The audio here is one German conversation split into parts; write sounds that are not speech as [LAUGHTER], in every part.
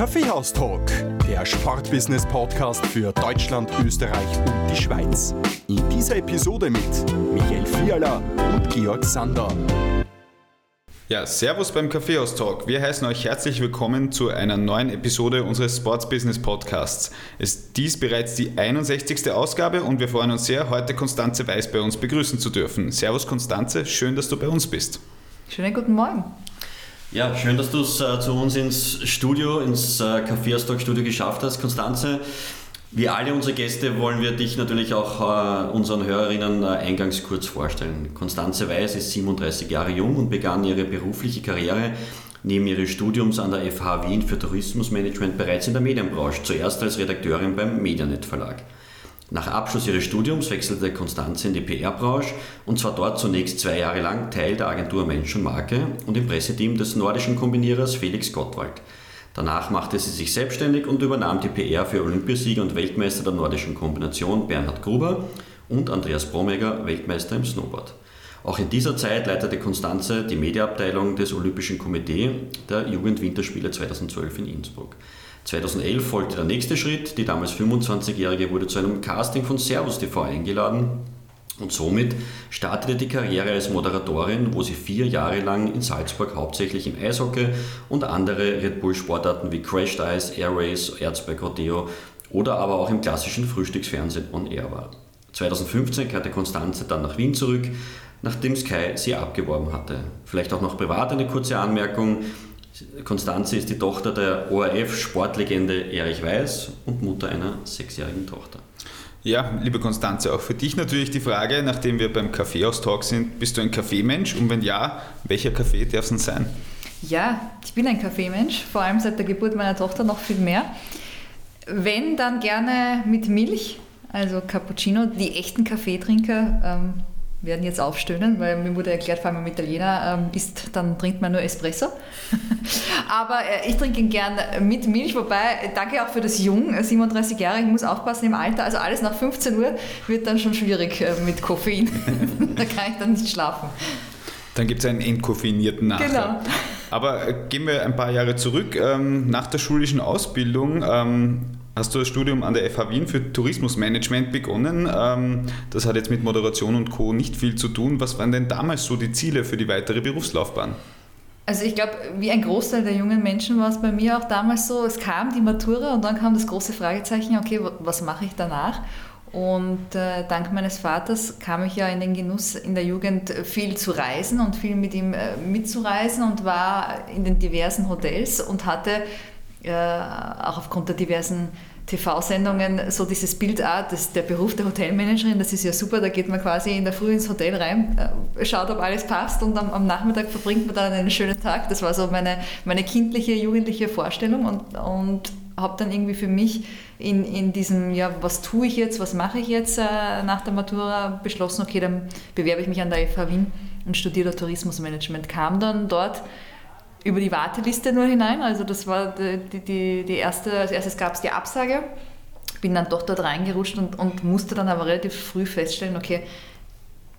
Kaffeehaus-Talk, der Sportbusiness-Podcast für Deutschland, Österreich und die Schweiz. In dieser Episode mit Michael Fiala und Georg Sander. Ja, Servus beim Kaffeehaus-Talk. Wir heißen euch herzlich willkommen zu einer neuen Episode unseres Sports Business Podcasts. Es ist dies bereits die 61. Ausgabe und wir freuen uns sehr, heute Konstanze Weiß bei uns begrüßen zu dürfen. Servus Konstanze, schön, dass du bei uns bist. Schönen guten Morgen. Ja, schön, dass du es äh, zu uns ins Studio, ins äh, Café Stock Studio geschafft hast, Konstanze. Wie alle unsere Gäste wollen wir dich natürlich auch äh, unseren Hörerinnen äh, eingangs kurz vorstellen. Konstanze Weiß ist 37 Jahre jung und begann ihre berufliche Karriere neben ihres Studiums an der FH Wien für Tourismusmanagement bereits in der Medienbranche, zuerst als Redakteurin beim Medianet Verlag. Nach Abschluss ihres Studiums wechselte Konstanze in die PR-Branche und zwar dort zunächst zwei Jahre lang Teil der Agentur Mensch und Marke und im Presseteam des nordischen Kombinierers Felix Gottwald. Danach machte sie sich selbstständig und übernahm die PR für Olympiasieger und Weltmeister der nordischen Kombination Bernhard Gruber und Andreas Bromegger, Weltmeister im Snowboard. Auch in dieser Zeit leitete Konstanze die Mediaabteilung des Olympischen Komitees der Jugend-Winterspiele 2012 in Innsbruck. 2011 folgte der nächste Schritt. Die damals 25-Jährige wurde zu einem Casting von Servus TV eingeladen und somit startete die Karriere als Moderatorin, wo sie vier Jahre lang in Salzburg hauptsächlich im Eishockey und andere Red Bull Sportarten wie Crashed Ice, Air Race, Erzberg Rodeo oder aber auch im klassischen Frühstücksfernsehen on Air war. 2015 kehrte Konstanze dann nach Wien zurück, nachdem Sky sie abgeworben hatte. Vielleicht auch noch privat eine kurze Anmerkung. Konstanze ist die Tochter der ORF-Sportlegende Erich Weiß und Mutter einer sechsjährigen Tochter. Ja, liebe Konstanze, auch für dich natürlich die Frage, nachdem wir beim Kaffeehaus-Talk sind, bist du ein Kaffeemensch und wenn ja, welcher Kaffee darf es denn sein? Ja, ich bin ein Kaffeemensch, vor allem seit der Geburt meiner Tochter noch viel mehr. Wenn, dann gerne mit Milch, also Cappuccino. Die echten Kaffeetrinker ähm, werden jetzt aufstöhnen, weil mir wurde erklärt, vor allem im Italiener ähm, isst, dann trinkt man nur Espresso. [LAUGHS] Aber äh, ich trinke ihn gern mit Milch, wobei, danke auch für das Jung, 37 äh, Jahre, ich muss aufpassen im Alter, also alles nach 15 Uhr wird dann schon schwierig äh, mit Koffein. [LAUGHS] [LAUGHS] da kann ich dann nicht schlafen. Dann gibt es einen entkoffeinierten Nachher. Genau. Aber äh, gehen wir ein paar Jahre zurück. Ähm, nach der schulischen Ausbildung ähm, hast du das Studium an der FH Wien für Tourismusmanagement begonnen. Ähm, das hat jetzt mit Moderation und Co. nicht viel zu tun. Was waren denn damals so die Ziele für die weitere Berufslaufbahn? Also ich glaube, wie ein Großteil der jungen Menschen war es bei mir auch damals so, es kam die Matura und dann kam das große Fragezeichen, okay, was mache ich danach? Und äh, dank meines Vaters kam ich ja in den Genuss in der Jugend viel zu reisen und viel mit ihm äh, mitzureisen und war in den diversen Hotels und hatte auch aufgrund der diversen TV-Sendungen so dieses Bild, ah, das, der Beruf der Hotelmanagerin, das ist ja super, da geht man quasi in der Früh ins Hotel rein, äh, schaut, ob alles passt und am, am Nachmittag verbringt man dann einen schönen Tag. Das war so meine, meine kindliche, jugendliche Vorstellung und, und habe dann irgendwie für mich in, in diesem, ja, was tue ich jetzt, was mache ich jetzt äh, nach der Matura beschlossen, okay, dann bewerbe ich mich an der FH Wien und studiere Tourismusmanagement. Kam dann dort über die Warteliste nur hinein. Also das war die, die, die erste, als erstes gab es die Absage. Bin dann doch dort reingerutscht und, und musste dann aber relativ früh feststellen, okay,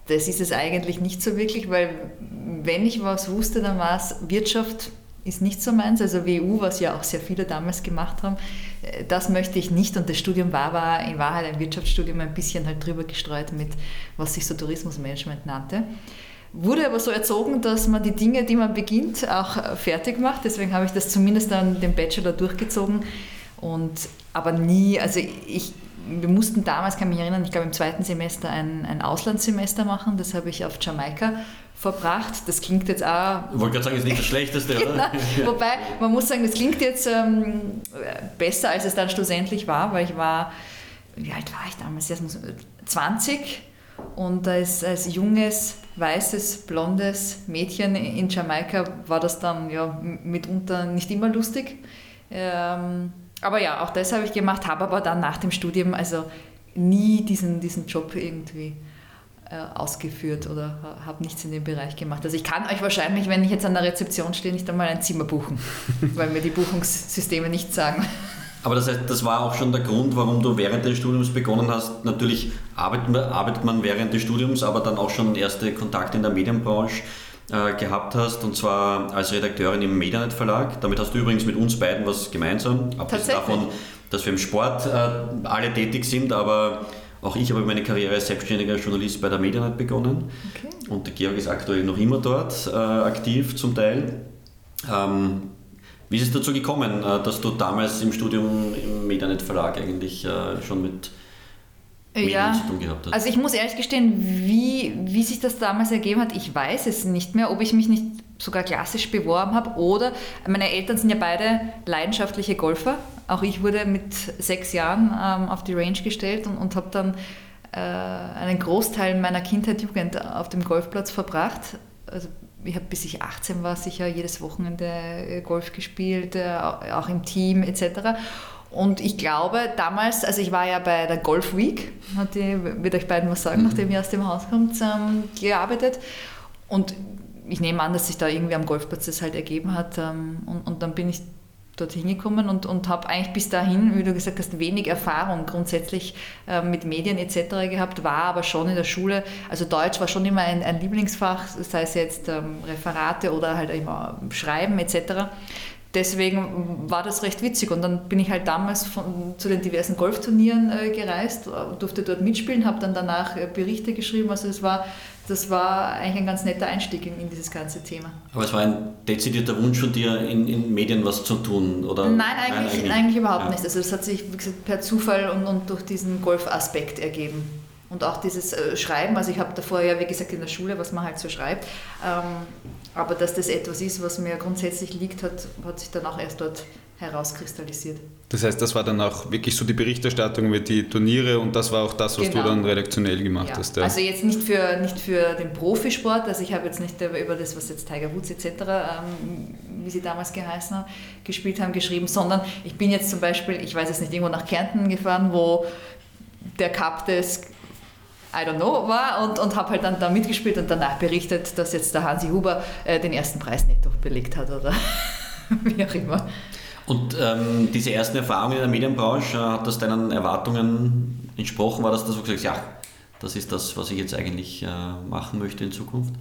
das ist es eigentlich nicht so wirklich, weil wenn ich was wusste, dann war es Wirtschaft ist nicht so meins, also WU, was ja auch sehr viele damals gemacht haben, äh, das möchte ich nicht und das Studium war, war in Wahrheit ein Wirtschaftsstudium ein bisschen halt drüber gestreut mit, was sich so Tourismusmanagement nannte. Wurde aber so erzogen, dass man die Dinge, die man beginnt, auch fertig macht. Deswegen habe ich das zumindest dann den Bachelor durchgezogen. Und, aber nie, also ich, wir mussten damals, kann mich erinnern, ich glaube im zweiten Semester ein, ein Auslandssemester machen. Das habe ich auf Jamaika verbracht. Das klingt jetzt auch. Ich wollte gerade sagen, ist nicht das Schlechteste, oder? [LAUGHS] genau. [LAUGHS] Wobei, man muss sagen, das klingt jetzt ähm, besser, als es dann schlussendlich war, weil ich war, wie alt war ich damals? 20 Und als, als junges, weißes, blondes Mädchen in Jamaika war das dann ja mitunter nicht immer lustig. Ähm, aber ja, auch das habe ich gemacht, habe aber dann nach dem Studium also nie diesen, diesen Job irgendwie äh, ausgeführt oder habe nichts in dem Bereich gemacht. Also ich kann euch wahrscheinlich, wenn ich jetzt an der Rezeption stehe, nicht einmal ein Zimmer buchen, [LAUGHS] weil mir die Buchungssysteme nichts sagen. Aber das heißt, das war auch schon der Grund, warum du während des Studiums begonnen hast. Natürlich arbeitet, arbeitet man während des Studiums, aber dann auch schon erste Kontakte in der Medienbranche äh, gehabt hast, und zwar als Redakteurin im Medianet Verlag. Damit hast du übrigens mit uns beiden was gemeinsam, abgesehen davon, dass wir im Sport äh, alle tätig sind, aber auch ich habe meine Karriere als selbstständiger Journalist bei der Medianet begonnen. Okay. Und der Georg ist aktuell noch immer dort äh, aktiv zum Teil. Ähm, wie ist es dazu gekommen, äh, dass du damals im Studium im Medianet Verlag eigentlich äh, schon mit Medien ja, zu tun gehabt hast? Also ich muss ehrlich gestehen, wie, wie sich das damals ergeben hat, ich weiß es nicht mehr, ob ich mich nicht sogar klassisch beworben habe oder meine Eltern sind ja beide leidenschaftliche Golfer. Auch ich wurde mit sechs Jahren ähm, auf die Range gestellt und, und habe dann äh, einen Großteil meiner Kindheit, Jugend auf dem Golfplatz verbracht. Also ich habe bis ich 18 war sicher jedes Wochenende äh, Golf gespielt, äh, auch im Team etc. Und ich glaube damals, also ich war ja bei der Golf Week, hat die, wird euch beiden was sagen, mhm. nachdem ihr aus dem Haus kommt, ähm, gearbeitet. Und ich nehme an, dass sich da irgendwie am Golfplatz das halt ergeben hat. Ähm, und, und dann bin ich dorthin gekommen und, und habe eigentlich bis dahin, wie du gesagt hast, wenig Erfahrung grundsätzlich äh, mit Medien etc. gehabt, war aber schon in der Schule, also Deutsch war schon immer ein, ein Lieblingsfach, sei es jetzt ähm, Referate oder halt immer Schreiben etc. Deswegen war das recht witzig und dann bin ich halt damals von, zu den diversen Golfturnieren äh, gereist, durfte dort mitspielen, habe dann danach äh, Berichte geschrieben, also es war das war eigentlich ein ganz netter Einstieg in, in, dieses ganze Thema. Aber es war ein dezidierter Wunsch von dir, in, in Medien was zu tun? Oder? Nein, eigentlich, eigentlich, eigentlich überhaupt ja. nicht. Also das hat sich gesagt, per Zufall und, und durch diesen Golfaspekt ergeben. Und auch dieses äh, Schreiben, also ich habe davor ja, wie gesagt, in der Schule, was man halt so schreibt, ähm, aber dass das etwas ist, was mir grundsätzlich liegt, hat, hat sich dann auch erst dort herauskristallisiert. Das heißt, das war dann auch wirklich so die Berichterstattung über die Turniere und das war auch das, was genau. du dann redaktionell gemacht ja. hast. Ja. Also jetzt nicht für, nicht für den Profisport, also ich habe jetzt nicht über das, was jetzt Tiger Woods etc., ähm, wie sie damals geheißen haben, gespielt haben, geschrieben, sondern ich bin jetzt zum Beispiel, ich weiß jetzt nicht, irgendwo nach Kärnten gefahren, wo der Cup des I don't know war und, und habe halt dann da mitgespielt und danach berichtet, dass jetzt der Hansi Huber äh, den ersten Preis netto belegt hat oder [LAUGHS] wie auch immer. Und ähm, diese ersten Erfahrungen in der Medienbranche, hat das deinen Erwartungen entsprochen? War das das, wo du gesagt hast, ja, das ist das, was ich jetzt eigentlich äh, machen möchte in Zukunft?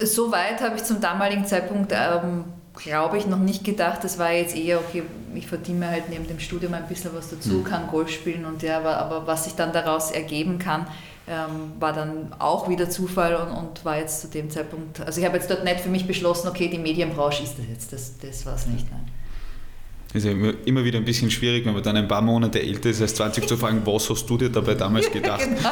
So weit habe ich zum damaligen Zeitpunkt, ähm, glaube ich, noch nicht gedacht. Das war jetzt eher, okay, ich verdiene mir halt neben dem Studium ein bisschen was dazu, mhm. kann Golf spielen und ja, aber, aber was sich dann daraus ergeben kann, ähm, war dann auch wieder Zufall und, und, war jetzt zu dem Zeitpunkt, also ich habe jetzt dort nicht für mich beschlossen, okay, die Medienbranche ist das jetzt, das, das war es nicht. Nein. Ist ja immer wieder ein bisschen schwierig, wenn man dann ein paar Monate älter ist als 20 zu fragen, was hast du dir dabei damals [LAUGHS] gedacht? genau,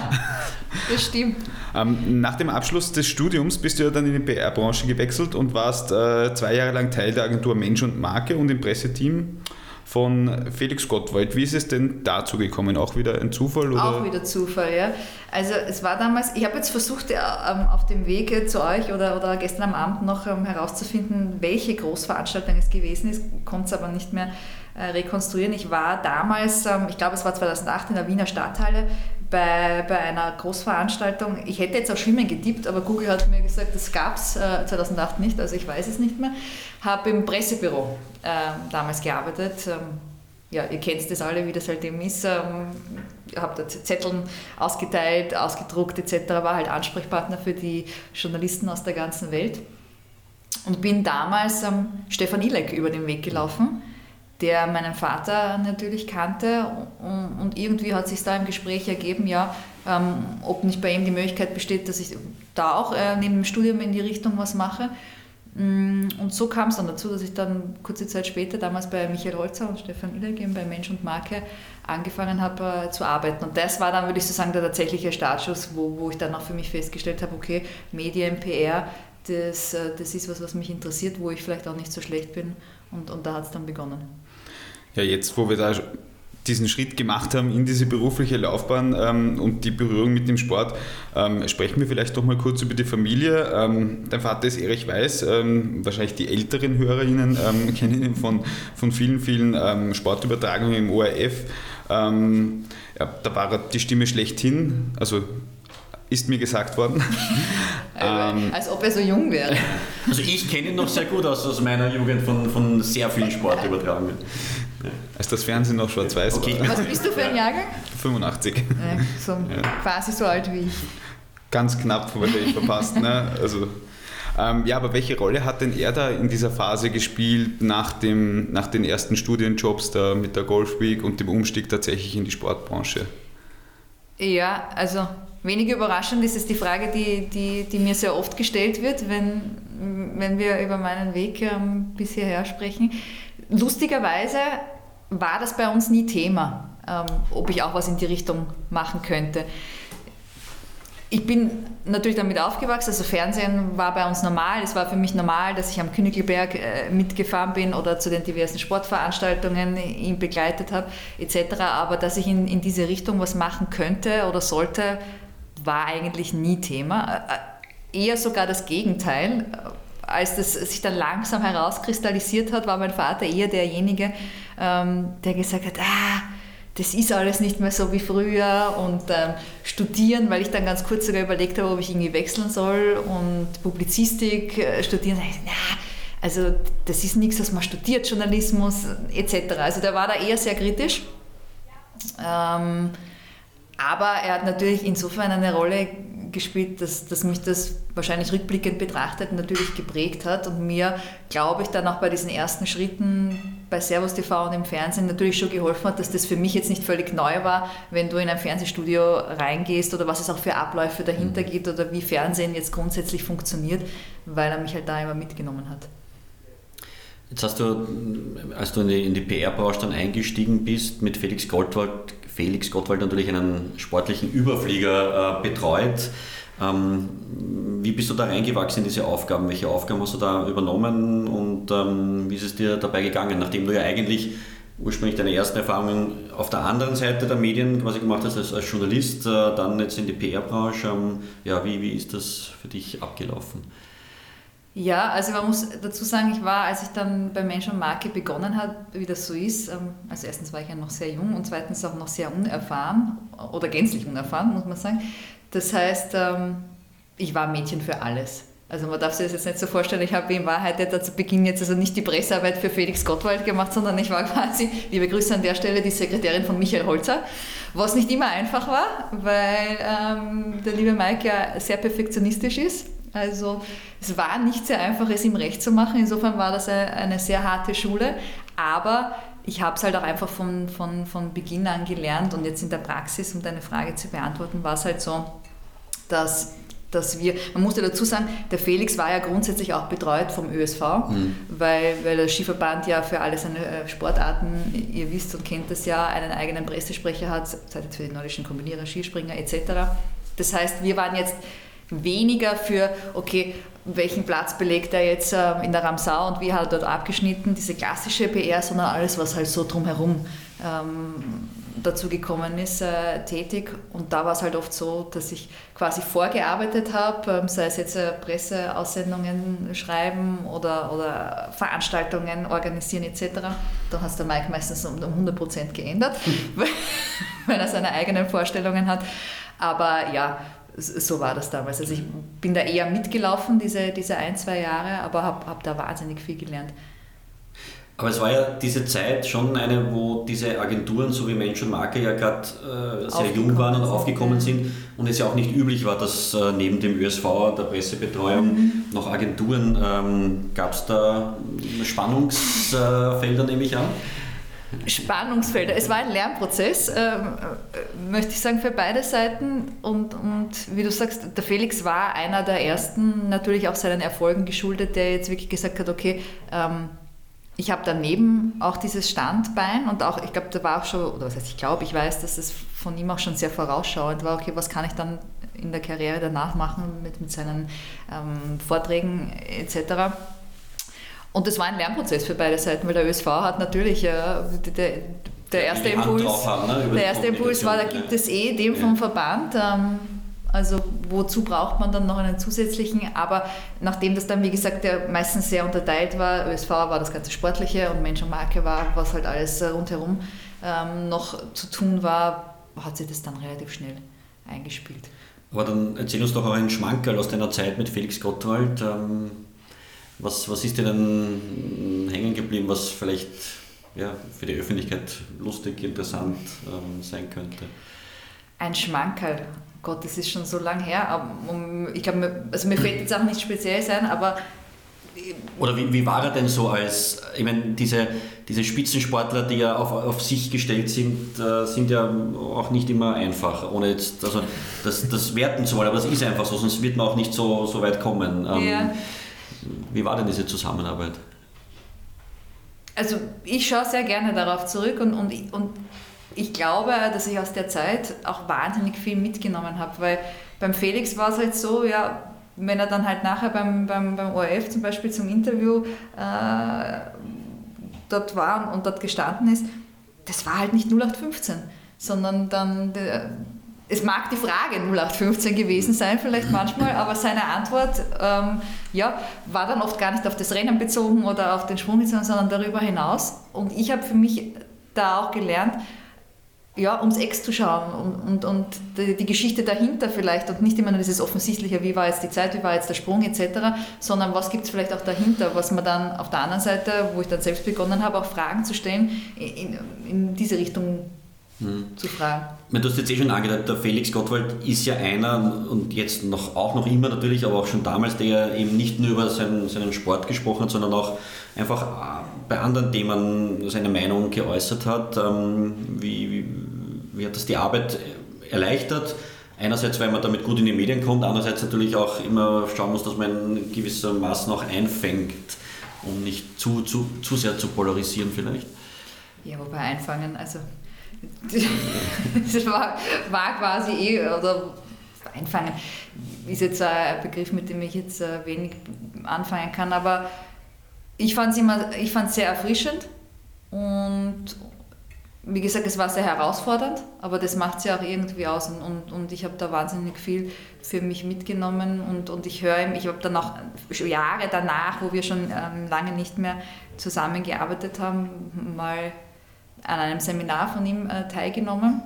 das stimmt. ähm, nach dem Abschluss des Studiums bist du ja dann in die PR-Branche gewechselt und warst äh, zwei Jahre lang Teil der Agentur Mensch und Marke und im Presseteam von Felix Gottwald. Wie ist es denn dazu gekommen? Auch wieder ein Zufall? Oder? Auch wieder Zufall, ja. Also es war damals, ich habe jetzt versucht, äh, ähm, auf dem Weg zu euch oder, oder gestern am Abend noch ähm, herauszufinden, welche Großveranstaltung es gewesen ist, konnte es aber nicht mehr äh, rekonstruieren. Ich war damals, ähm, ich glaube es war 2008 in der Wiener Stadthalle bei, bei einer Großveranstaltung. Ich hätte jetzt auf Schwimmen getippt, aber Google hat mir gesagt, das gab es äh, 2008 nicht, also ich weiß es nicht mehr. Habe im Pressebüro äh, damals gearbeitet. Ähm, ja, ihr kennt das alle, wie das halt eben ist. Ähm, habe dort Zetteln ausgeteilt, ausgedruckt etc. War halt Ansprechpartner für die Journalisten aus der ganzen Welt. Und bin damals ähm, Stefan Ilek über den Weg gelaufen der meinen Vater natürlich kannte und, irgendwie hat sich da im Gespräch ergeben, ja, ähm, ob nicht bei ihm die Möglichkeit besteht, dass ich da auch äh, neben dem Studium in die Richtung was mache. Mm, und so kam es dann dazu, dass ich dann kurze Zeit später, damals bei Michael Holzer und Stefan Illergem bei Mensch und Marke, angefangen habe äh, zu arbeiten. Und das war dann, würde ich so sagen, der tatsächliche Startschuss, wo, wo ich dann auch für mich festgestellt habe, okay, Medien, PR, das, äh, das ist was, was mich interessiert, wo ich vielleicht auch nicht so schlecht bin. Und, und da hat es dann begonnen. Ja, jetzt, wo wir da diesen Schritt gemacht haben in diese berufliche Laufbahn ähm, und die Berührung mit dem Sport. Ähm, sprechen wir vielleicht doch mal kurz über die Familie. Ähm, dein Vater ist Erich Weiß, ähm, wahrscheinlich die älteren HörerInnen ähm, [LAUGHS] kennen ihn von, von vielen, vielen ähm, Sportübertragungen im ORF. ja, da war die Stimme schlechthin, also ist mir gesagt worden. [LAUGHS] ähm, Als ob er so jung wäre. Also ich kenne ihn noch sehr gut aus, aus meiner Jugend von, von sehr vielen Sportübertragungen. [LAUGHS] Als das Fernsehen noch schwarz-weiß okay. war. Was bist du für ein Jahrgang? 85. Ja, so, ja. Quasi so alt wie ich. Ganz knapp wahrscheinlich verpasst. Ne? Also, ähm, ja, aber welche Rolle hat denn er da in dieser Phase gespielt, nach, dem, nach den ersten Studienjobs da mit der Golf Week und dem Umstieg tatsächlich in die Sportbranche? Ja, also wenig überraschend ist es die Frage, die, die, die mir sehr oft gestellt wird, wenn, wenn wir über meinen Weg ähm, bis hierher sprechen. Lustigerweise war das bei uns nie Thema, ähm, ob ich auch was in die Richtung machen könnte. Ich bin natürlich damit aufgewachsen, also Fernsehen war bei uns normal. Es war für mich normal, dass ich am Königelberg äh, mitgefahren bin oder zu den diversen Sportveranstaltungen ihn begleitet habe, etc. Aber dass ich in, in diese Richtung was machen könnte oder sollte, war eigentlich nie Thema. Äh, eher sogar das Gegenteil als das sich dann langsam herauskristallisiert hat, war mein Vater eher derjenige, der gesagt hat, ah, das ist alles nicht mehr so wie früher und ähm, studieren, weil ich dann ganz kurz sogar überlegt habe, ob ich irgendwie wechseln soll und Publizistik äh, studieren. Na, also das ist nichts, was man studiert, Journalismus etc. Also der war da eher sehr kritisch. Ähm, aber er hat natürlich insofern eine Rolle gespielt, dass, dass mich das wahrscheinlich rückblickend betrachtet natürlich geprägt hat und mir, glaube ich, dann auch bei diesen ersten Schritten bei Servus TV und im Fernsehen natürlich schon geholfen hat, dass das für mich jetzt nicht völlig neu war, wenn du in ein Fernsehstudio reingehst oder was es auch für Abläufe dahinter mhm. gibt oder wie Fernsehen jetzt grundsätzlich funktioniert, weil er mich halt da immer mitgenommen hat. Jetzt hast du, als du in die, die PR-Branche dann eingestiegen bist, mit Felix Goldwald Felix Gottwald natürlich einen sportlichen Überflieger äh, betreut. Ähm, wie bist du da reingewachsen in diese Aufgaben? Welche Aufgaben hast du da übernommen und ähm, wie ist es dir dabei gegangen, nachdem du ja eigentlich ursprünglich deine ersten Erfahrungen auf der anderen Seite der Medien quasi gemacht hast als, als Journalist, äh, dann jetzt in die PR-Branche. Ähm, ja, wie, wie ist das für dich abgelaufen? Ja, also man muss dazu sagen, ich war, als ich dann bei Mensch und Marke begonnen habe, wie das so ist, ähm, also erstens war ich ja noch sehr jung und zweitens auch noch sehr unerfahren oder gänzlich unerfahren, muss man sagen. Das heißt, ähm, ich war Mädchen für alles. Also man darf sich das jetzt nicht so vorstellen, ich habe in Wahrheit zu Beginn jetzt also nicht die Pressearbeit für Felix Gottwald gemacht, sondern ich war quasi, liebe Grüße an der Stelle, die Sekretärin von Michael Holzer, was nicht immer einfach war, weil ähm, der liebe Mike ja sehr perfektionistisch ist also es war nicht sehr einfach, es ihm recht zu machen. Insofern war das eine sehr harte Schule. Aber ich habe es halt auch einfach von, von, von Beginn an gelernt und jetzt in der Praxis, um deine Frage zu beantworten, war es halt so, dass, dass wir, man musste dazu sagen, der Felix war ja grundsätzlich auch betreut vom ÖSV, mhm. weil, weil der Skiverband ja für alle seine äh, Sportarten, ihr wisst und kennt das ja, einen eigenen Pressesprecher hat, sei es für die nordischen Kombinierer, Skispringer etc. Das heißt, wir waren jetzt weniger für, okay, welchen Platz belegt er jetzt äh, in der Ramsau und wie hat er dort abgeschnitten, diese klassische PR, sondern alles, was halt so drumherum ähm, dazu gekommen ist, äh, tätig. Und da war es halt oft so, dass ich quasi vorgearbeitet habe, ähm, sei es jetzt äh, Presseaussendungen schreiben oder, oder Veranstaltungen organisieren etc. Da hat der Mike meistens um, um 100 Prozent geändert, [LAUGHS] weil er seine eigenen Vorstellungen hat. Aber ja, so war das damals. Also ich bin da eher mitgelaufen, diese, diese ein, zwei Jahre, aber habe hab da wahnsinnig viel gelernt. Aber es war ja diese Zeit schon eine, wo diese Agenturen, so wie Mensch und Marke, ja gerade äh, sehr jung waren und aufgekommen sind und es ja auch nicht üblich war, dass äh, neben dem ÖSV, der Pressebetreuung, mhm. noch Agenturen, ähm, gab es da Spannungsfelder, nehme ich an? Spannungsfelder. Es war ein Lernprozess, äh, äh, möchte ich sagen, für beide Seiten. Und, und wie du sagst, der Felix war einer der ersten, natürlich auch seinen Erfolgen geschuldet, der jetzt wirklich gesagt hat, okay, ähm, ich habe daneben auch dieses Standbein und auch, ich glaube, da war auch schon, oder was heißt, ich glaube, ich weiß, dass es von ihm auch schon sehr vorausschauend war, okay, was kann ich dann in der Karriere danach machen mit, mit seinen ähm, Vorträgen etc. Und das war ein Lernprozess für beide Seiten, weil der ÖSV hat natürlich, äh, der, der erste Impuls, haben, ne? der erste Impuls war, da gibt es eh den vom Verband. Ähm, also wozu braucht man dann noch einen zusätzlichen? Aber nachdem das dann, wie gesagt, der meistens sehr unterteilt war, ÖSV war das ganze Sportliche und Mensch und Marke war, was halt alles äh, rundherum ähm, noch zu tun war, hat sich das dann relativ schnell eingespielt. Aber dann erzähl uns doch auch einen Schmankerl aus deiner Zeit mit Felix Gottwald. Ähm, was, was ist dir dann hängen geblieben, was vielleicht ja, für die Öffentlichkeit lustig, interessant ähm, sein könnte? Ein Schmankerl. Gott, das ist schon so lang her. ich glaube, also mir fällt jetzt auch nicht speziell sein, aber oder wie, wie war er denn so als, ich meine, diese, diese Spitzensportler, die ja auf, auf sich gestellt sind, äh, sind ja auch nicht immer einfach, ohne jetzt also das, das werten zu wollen, aber es ist einfach so, sonst wird man auch nicht so, so weit kommen. Ähm, ja. Wie war denn diese Zusammenarbeit? Also ich schaue sehr gerne darauf zurück und, und, und ich glaube, dass ich aus der Zeit auch wahnsinnig viel mitgenommen habe, weil beim Felix war es halt so, ja, wenn er dann halt nachher beim, beim, beim ORF zum Beispiel zum Interview äh, dort war und, dort gestanden ist, das war halt nicht 0815, sondern dann, es mag die Frage 0815 gewesen sein, vielleicht manchmal, aber seine Antwort ähm, ja, war dann oft gar nicht auf das Rennen bezogen oder auf den Sprung sondern darüber hinaus. Und ich habe für mich da auch gelernt, ja, ums Ex zu schauen und, und, und die, die, Geschichte dahinter vielleicht und nicht immer nur dieses Offensichtliche, wie war jetzt die Zeit, wie war jetzt der Sprung etc., sondern was gibt es vielleicht auch dahinter, was man dann auf der anderen Seite, wo ich dann selbst begonnen habe, auch Fragen zu stellen, in, in diese Richtung hm. zu fragen. Du hast jetzt eh schon angedeutet, der Felix Gottwald ist ja einer und jetzt noch, auch noch immer natürlich, aber auch schon damals, der eben nicht nur über seinen, seinen Sport gesprochen hat, sondern auch einfach äh, bei anderen Themen seine Meinung geäußert hat. Ähm, wie, wie, wie hat das die Arbeit erleichtert? Einerseits, weil man damit gut in die Medien kommt, andererseits natürlich auch immer schauen muss, dass man gewissermaßen auch einfängt, um nicht zu, zu, zu sehr zu polarisieren vielleicht. Ja, wobei einfangen, also das war, war quasi eh, oder einfangen ist jetzt ein Begriff, mit dem ich jetzt äh, wenig anfangen kann, aber ich fand es sehr erfrischend und wie gesagt, es war sehr herausfordernd, aber das macht es ja auch irgendwie aus und, und, und ich habe da wahnsinnig viel für mich mitgenommen und, und ich höre, ich habe dann auch Jahre danach, wo wir schon ähm, lange nicht mehr zusammengearbeitet haben, mal an einem Seminar von ihm äh, teilgenommen.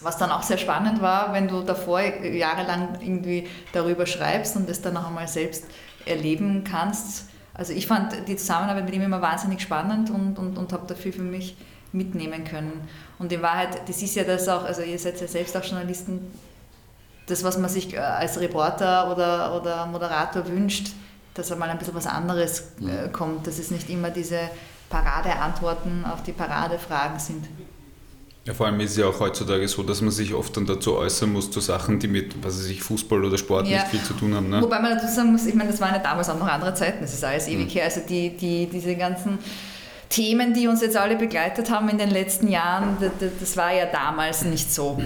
Was dann auch sehr spannend war, wenn du davor jahrelang irgendwie darüber schreibst und es dann noch einmal selbst erleben kannst. Also ich fand die Zusammenarbeit mit ihm immer wahnsinnig spannend und, und, und habe dafür für mich mitnehmen können. Und in Wahrheit, das ist ja das auch, also ihr seid ja selbst auch Journalisten, das, was man sich äh, als Reporter oder, oder Moderator wünscht, dass einmal ein bisschen was anderes äh, kommt, dass es nicht immer diese Paradeantworten auf die Paradefragen sind. Ja, vor allem ist es ja auch heutzutage so, dass man sich oft dann dazu äußern muss, zu Sachen, die mit was weiß ich, Fußball oder Sport ja. nicht viel zu tun haben. Ne? Wobei man dazu sagen muss, ich meine, das waren ja damals auch noch andere Zeiten, das ist alles ewig mhm. her. Also die, die, diese ganzen Themen, die uns jetzt alle begleitet haben in den letzten Jahren, das, das war ja damals nicht so.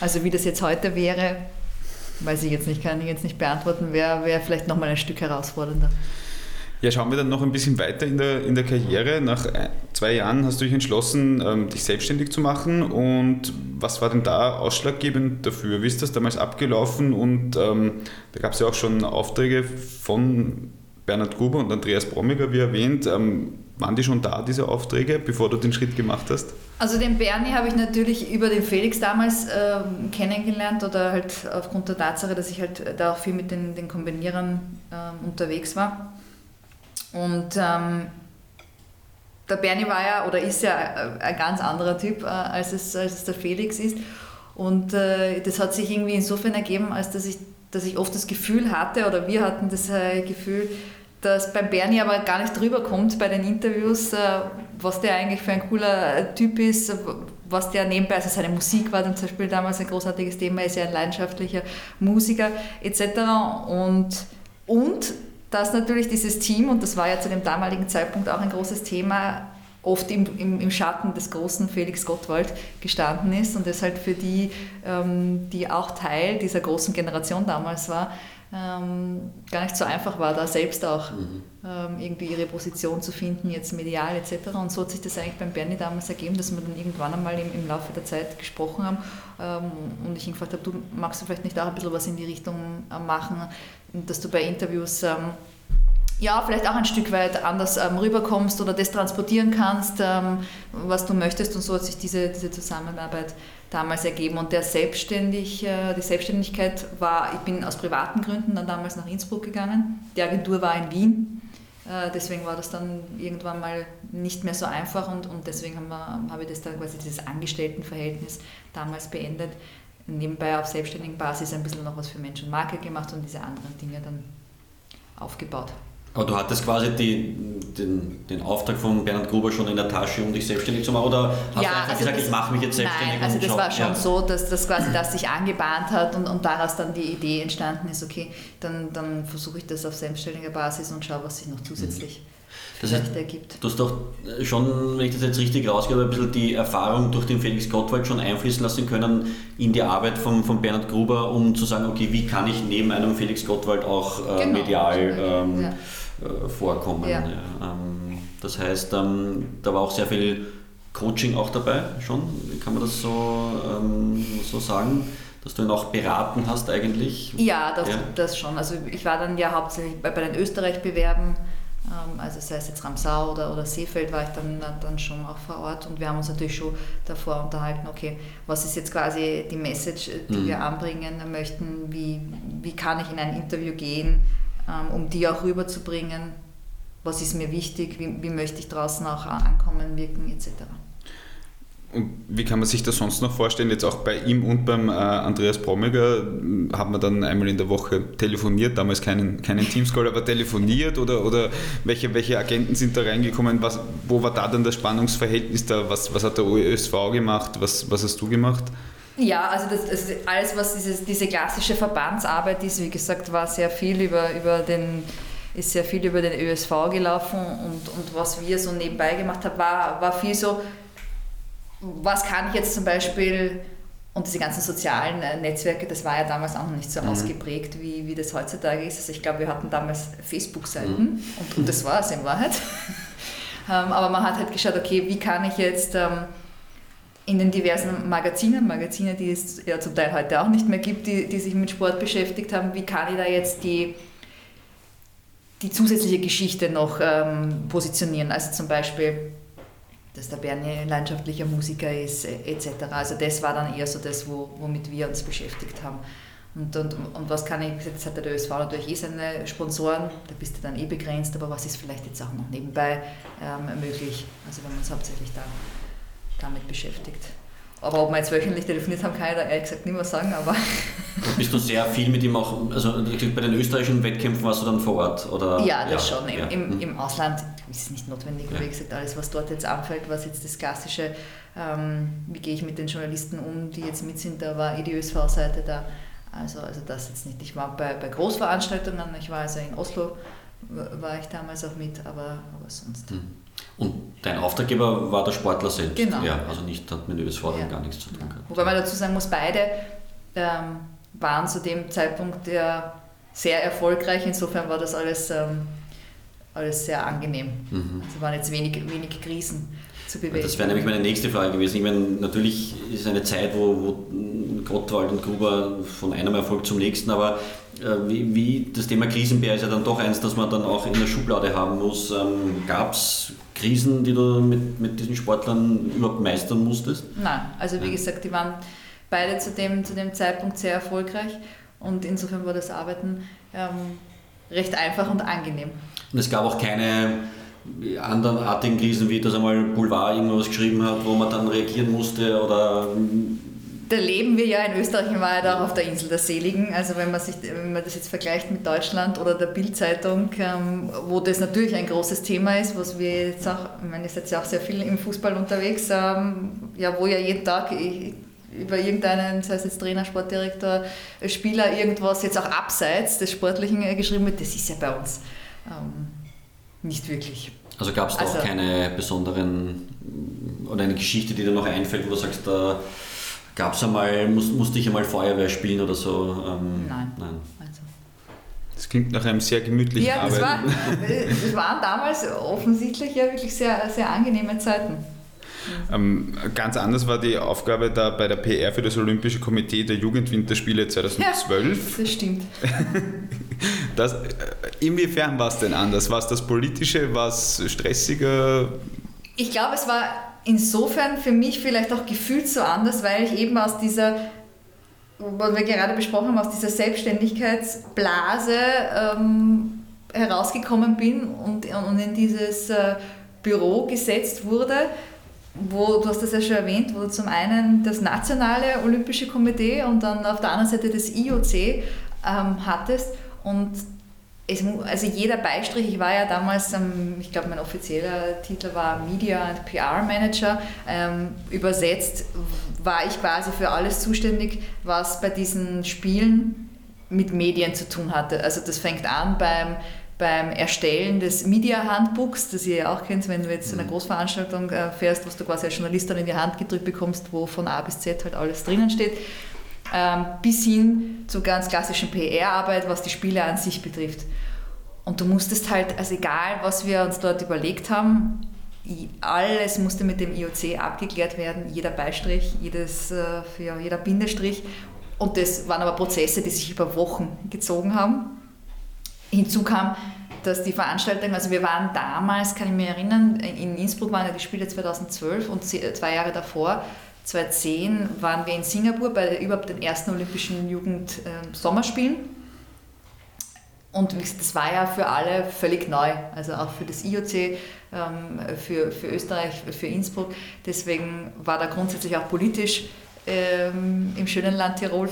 Also wie das jetzt heute wäre, weiß ich jetzt nicht, kann ich jetzt nicht beantworten, wäre wär vielleicht nochmal ein Stück herausfordernder. Ja, schauen wir dann noch ein bisschen weiter in der, in der Karriere. Nach zwei Jahren hast du dich entschlossen, ähm, dich selbstständig zu machen. Und was war denn da ausschlaggebend dafür? Wie ist das damals abgelaufen? Und ähm, da gab es ja auch schon Aufträge von Bernhard Gruber und Andreas Brommiger, wie erwähnt. Ähm, waren die schon da, diese Aufträge, bevor du den Schritt gemacht hast? Also den Bernie habe ich natürlich über den Felix damals äh, kennengelernt oder halt aufgrund der Tatsache, dass ich halt da auch viel mit den, den Kombinierern äh, unterwegs war. Und ähm, der Bernie war ja oder ist ja ein ganz anderer Typ, äh, als, es, als es der Felix ist. Und äh, das hat sich irgendwie insofern ergeben, als dass ich, dass ich oft das Gefühl hatte, oder wir hatten das äh, Gefühl, dass beim Bernie aber gar nicht drüber kommt bei den Interviews, äh, was der eigentlich für ein cooler äh, Typ ist, was der nebenbei, also seine Musik war zum Beispiel damals ein großartiges Thema, ist ja ein leidenschaftlicher Musiker etc. Und, und dass natürlich dieses Team, und das war ja zu dem damaligen Zeitpunkt auch ein großes Thema, oft im, im, im Schatten des großen Felix Gottwald gestanden ist und deshalb für die, ähm, die auch Teil dieser großen Generation damals war, ähm, gar nicht so einfach war, da selbst auch mhm. ähm, irgendwie ihre Position zu finden, jetzt medial etc. Und so hat sich das eigentlich beim Bernie damals ergeben, dass wir dann irgendwann einmal im, im Laufe der Zeit gesprochen haben ähm, und ich ihn gefragt habe, du magst du vielleicht nicht auch ein bisschen was in die Richtung äh, machen, dass du bei Interviews ähm, ja, vielleicht auch ein Stück weit anders ähm, rüberkommst oder das transportieren kannst, ähm, was du möchtest. Und so hat sich diese, diese Zusammenarbeit damals ergeben. Und der Selbstständig, äh, die Selbstständigkeit war, ich bin aus privaten Gründen dann damals nach Innsbruck gegangen. Die Agentur war in Wien. Äh, deswegen war das dann irgendwann mal nicht mehr so einfach und, und deswegen haben wir, habe ich das dann quasi dieses Angestelltenverhältnis damals beendet. Nebenbei auf selbstständigen Basis ein bisschen noch was für Mensch und Marke gemacht und diese anderen Dinge dann aufgebaut. Aber du hattest quasi die, den, den Auftrag von Bernhard Gruber schon in der Tasche, um dich selbstständig zu machen? Oder hast ja, du einfach also gesagt, das, ich mache mich jetzt selbstständig? Nein, also das war schon ja. so, dass das quasi das sich angebahnt hat und, und daraus dann die Idee entstanden ist, okay, dann, dann versuche ich das auf selbstständiger Basis und schaue, was sich noch zusätzlich mhm. Das heißt, ergibt. Du hast doch schon, wenn ich das jetzt richtig rausgebe, ein bisschen die Erfahrung durch den Felix Gottwald schon einfließen lassen können in die Arbeit von, von Bernhard Gruber, um zu sagen, okay, wie kann ich neben einem Felix Gottwald auch äh, genau. medial ähm, ja äh, vorkommen. Ja. Ja. Ähm, das heißt, ähm, da war auch sehr viel Coaching auch dabei schon, kann man das so, ähm, so sagen? Dass du ihn auch beraten hast eigentlich? Ja das, ja. das schon. Also ich war dann ja hauptsächlich bei, den Österreich-Bewerben, also sei es jetzt Ramsau oder, oder Seefeld, war ich dann, dann schon auch vor Ort und wir haben uns natürlich schon davor unterhalten, okay, was ist jetzt quasi die Message, die mhm. wir anbringen möchten, wie, wie kann ich in ein Interview gehen, ähm, um die auch rüberzubringen. Was ist mir wichtig, wie, wie möchte ich draußen auch ankommen, wirken etc. Und wie kann man sich das sonst noch vorstellen? Jetzt auch bei ihm und beim äh, Andreas Brommiger hm, hat man dann einmal in der Woche telefoniert, damals keinen, keinen Teamscall, aber telefoniert oder, oder welche, welche Agenten sind da reingekommen? Was, wo war da dann das Spannungsverhältnis da? Was, was hat der ÖSV gemacht? Was, was hast du gemacht? Ja, also das, das alles, was dieses, diese klassische Verbandsarbeit ist, wie gesagt, war sehr viel über, über den ist sehr viel über den ÖSV gelaufen und, und was wir so nebenbei gemacht haben, war, war viel so, was kann ich jetzt zum Beispiel und diese ganzen sozialen äh, Netzwerke, das war ja damals auch noch nicht so mhm. ausgeprägt, wie, wie das heutzutage ist. Also ich glaube, wir hatten damals Facebook-Seiten mhm. und, und das war es in Wahrheit. [LAUGHS] Ähm, aber man hat halt geschaut, okay, wie kann ich jetzt ähm, in den diversen Magazinen, Magazine, die es ja zum Teil heute auch nicht mehr gibt, die, die sich mit Sport beschäftigt haben, wie kann ich da jetzt die, die zusätzliche Geschichte noch ähm, positionieren? Also zum Beispiel, dass der Bernie leidenschaftlicher Musiker ist, etc. Also das war dann eher so das, wo, womit wir uns beschäftigt haben. Und, und, und was kann ich, jetzt hat der ÖSV natürlich eh seine Sponsoren, da bist du dann eh begrenzt, aber was ist vielleicht jetzt auch noch nebenbei ähm, möglich, also wenn man es hauptsächlich da damit beschäftigt. Aber ob wir jetzt wöchentlich telefoniert haben, kann ich da ehrlich gesagt nicht mehr sagen. Aber [LAUGHS] Bist du sehr viel mit ihm auch, also bei den österreichischen Wettkämpfen warst du dann vor Ort? Oder? Ja, das ja, schon. Im, ja. im, Im, Ausland ist es nicht notwendig, ja. wie gesagt, alles, was dort jetzt anfällt, was jetzt das klassische, ähm, wie gehe ich mit den Journalisten um, die jetzt mit sind, da war eh die ÖSV-Seite da. Also, also das jetzt nicht. Ich war bei, bei Großveranstaltungen, ich war also in Oslo, war ich damals auch mit, aber, aber sonst. Hm. Und dein Auftraggeber war der Sportler selbst? Genau. Ja, also nicht, hat mit ÖSV ja. gar nichts zu tun gehabt. Wobei man dazu sagen muss, beide ähm, waren zu dem Zeitpunkt ja sehr erfolgreich. Insofern war das alles, ähm, alles sehr angenehm. Mhm. Also waren jetzt wenig, wenig Krisen zu bewegen. Das wäre nämlich meine nächste Frage gewesen. Ich meine, natürlich ist es eine Zeit, wo, wo Gottwald und Gruber von einem Erfolg zum nächsten, aber äh, wie, wie, das Thema Krisenbär ist ja dann doch eins, das man dann auch in der Schublade haben muss. Ähm, Gab es Krisen, die du mit, mit diesen Sportlern überhaupt meistern musstest? Nein, also wie ja. gesagt, die waren beide zu dem, zu dem Zeitpunkt sehr erfolgreich und insofern war das Arbeiten ähm, recht einfach und angenehm. Und es gab auch keine anderenartigen Krisen, wie dass einmal Boulevard irgendwas geschrieben hat, wo man dann reagieren musste oder da leben wir ja in Österreich in Wahrheit auch auf der Insel der Seligen. Also wenn man, sich, wenn man das jetzt vergleicht mit Deutschland oder der Bildzeitung, ähm, wo das natürlich ein großes Thema ist, was wir jetzt auch, ich meine, ihr seid ja auch sehr viel im Fußball unterwegs, ähm, ja, wo ja jeden Tag über irgendeinen, sei es jetzt Trainer, Sportdirektor, Spieler, irgendwas jetzt auch abseits des Sportlichen äh, geschrieben wird, das ist ja bei uns ähm, nicht wirklich. Also gab es da also, auch keine besonderen oder eine Geschichte, die dir noch einfällt, wo du sagst, da Gab es einmal, muss, musste ich einmal Feuerwehr spielen oder so? Ähm, nein. nein. Also, Das klingt nach einem sehr gemütlichen ja, das Arbeiten. War, das waren damals offensichtlich ja wirklich sehr, sehr angenehme Zeiten. Ähm, ganz anders war die Aufgabe da bei der PR für das Olympische Komitee der Jugendwinterspiele 2012. Ja, das stimmt. [LAUGHS] das, äh, inwiefern war es denn anders? War es das Politische? War es stressiger? Ich glaube, es war insofern für mich vielleicht auch gefühlt so anders, weil ich eben aus dieser was wir gerade besprochen haben, aus dieser Selbstständigkeitsblase ähm, herausgekommen bin und, und in dieses äh, Büro gesetzt wurde, wo, du hast das ja schon erwähnt, wo du zum einen das nationale Olympische Komitee und dann auf der anderen Seite das IOC ähm, hattest und es, also jeder Beistrich, ich war ja damals, ähm, ich glaube mein offizieller Titel war Media and PR Manager, ähm, übersetzt war ich quasi für alles zuständig, was bei diesen Spielen mit Medien zu tun hatte. Also das fängt an beim beim Erstellen des Media-Handbooks, das ihr ja auch kennt, wenn du jetzt zu einer mhm. Großveranstaltung äh, fährst, was du quasi als Journalist dann in die Hand gedrückt bekommst, wo von A bis Z halt alles drinnen steht, ähm, bis hin zur ganz klassischen PR-Arbeit, was die Spiele an sich betrifft. Und du musstest halt, also egal, was wir uns dort überlegt haben, alles musste mit dem IOC abgeklärt werden, jeder Beistrich, jedes, äh, für jeder Bindestrich. Und das waren aber Prozesse, die sich über Wochen gezogen haben. Hinzu kam, dass die Veranstaltung, also wir waren damals, kann ich mich erinnern, in Innsbruck waren ja die Spiele 2012 und zwei Jahre davor, 2010, waren wir in Singapur bei überhaupt den ersten Olympischen Jugend-Sommerspielen. Ähm, und das war ja für alle völlig neu, also auch für das IOC, ähm, für, für Österreich, für Innsbruck. Deswegen war da grundsätzlich auch politisch ähm, im schönen Land Tirol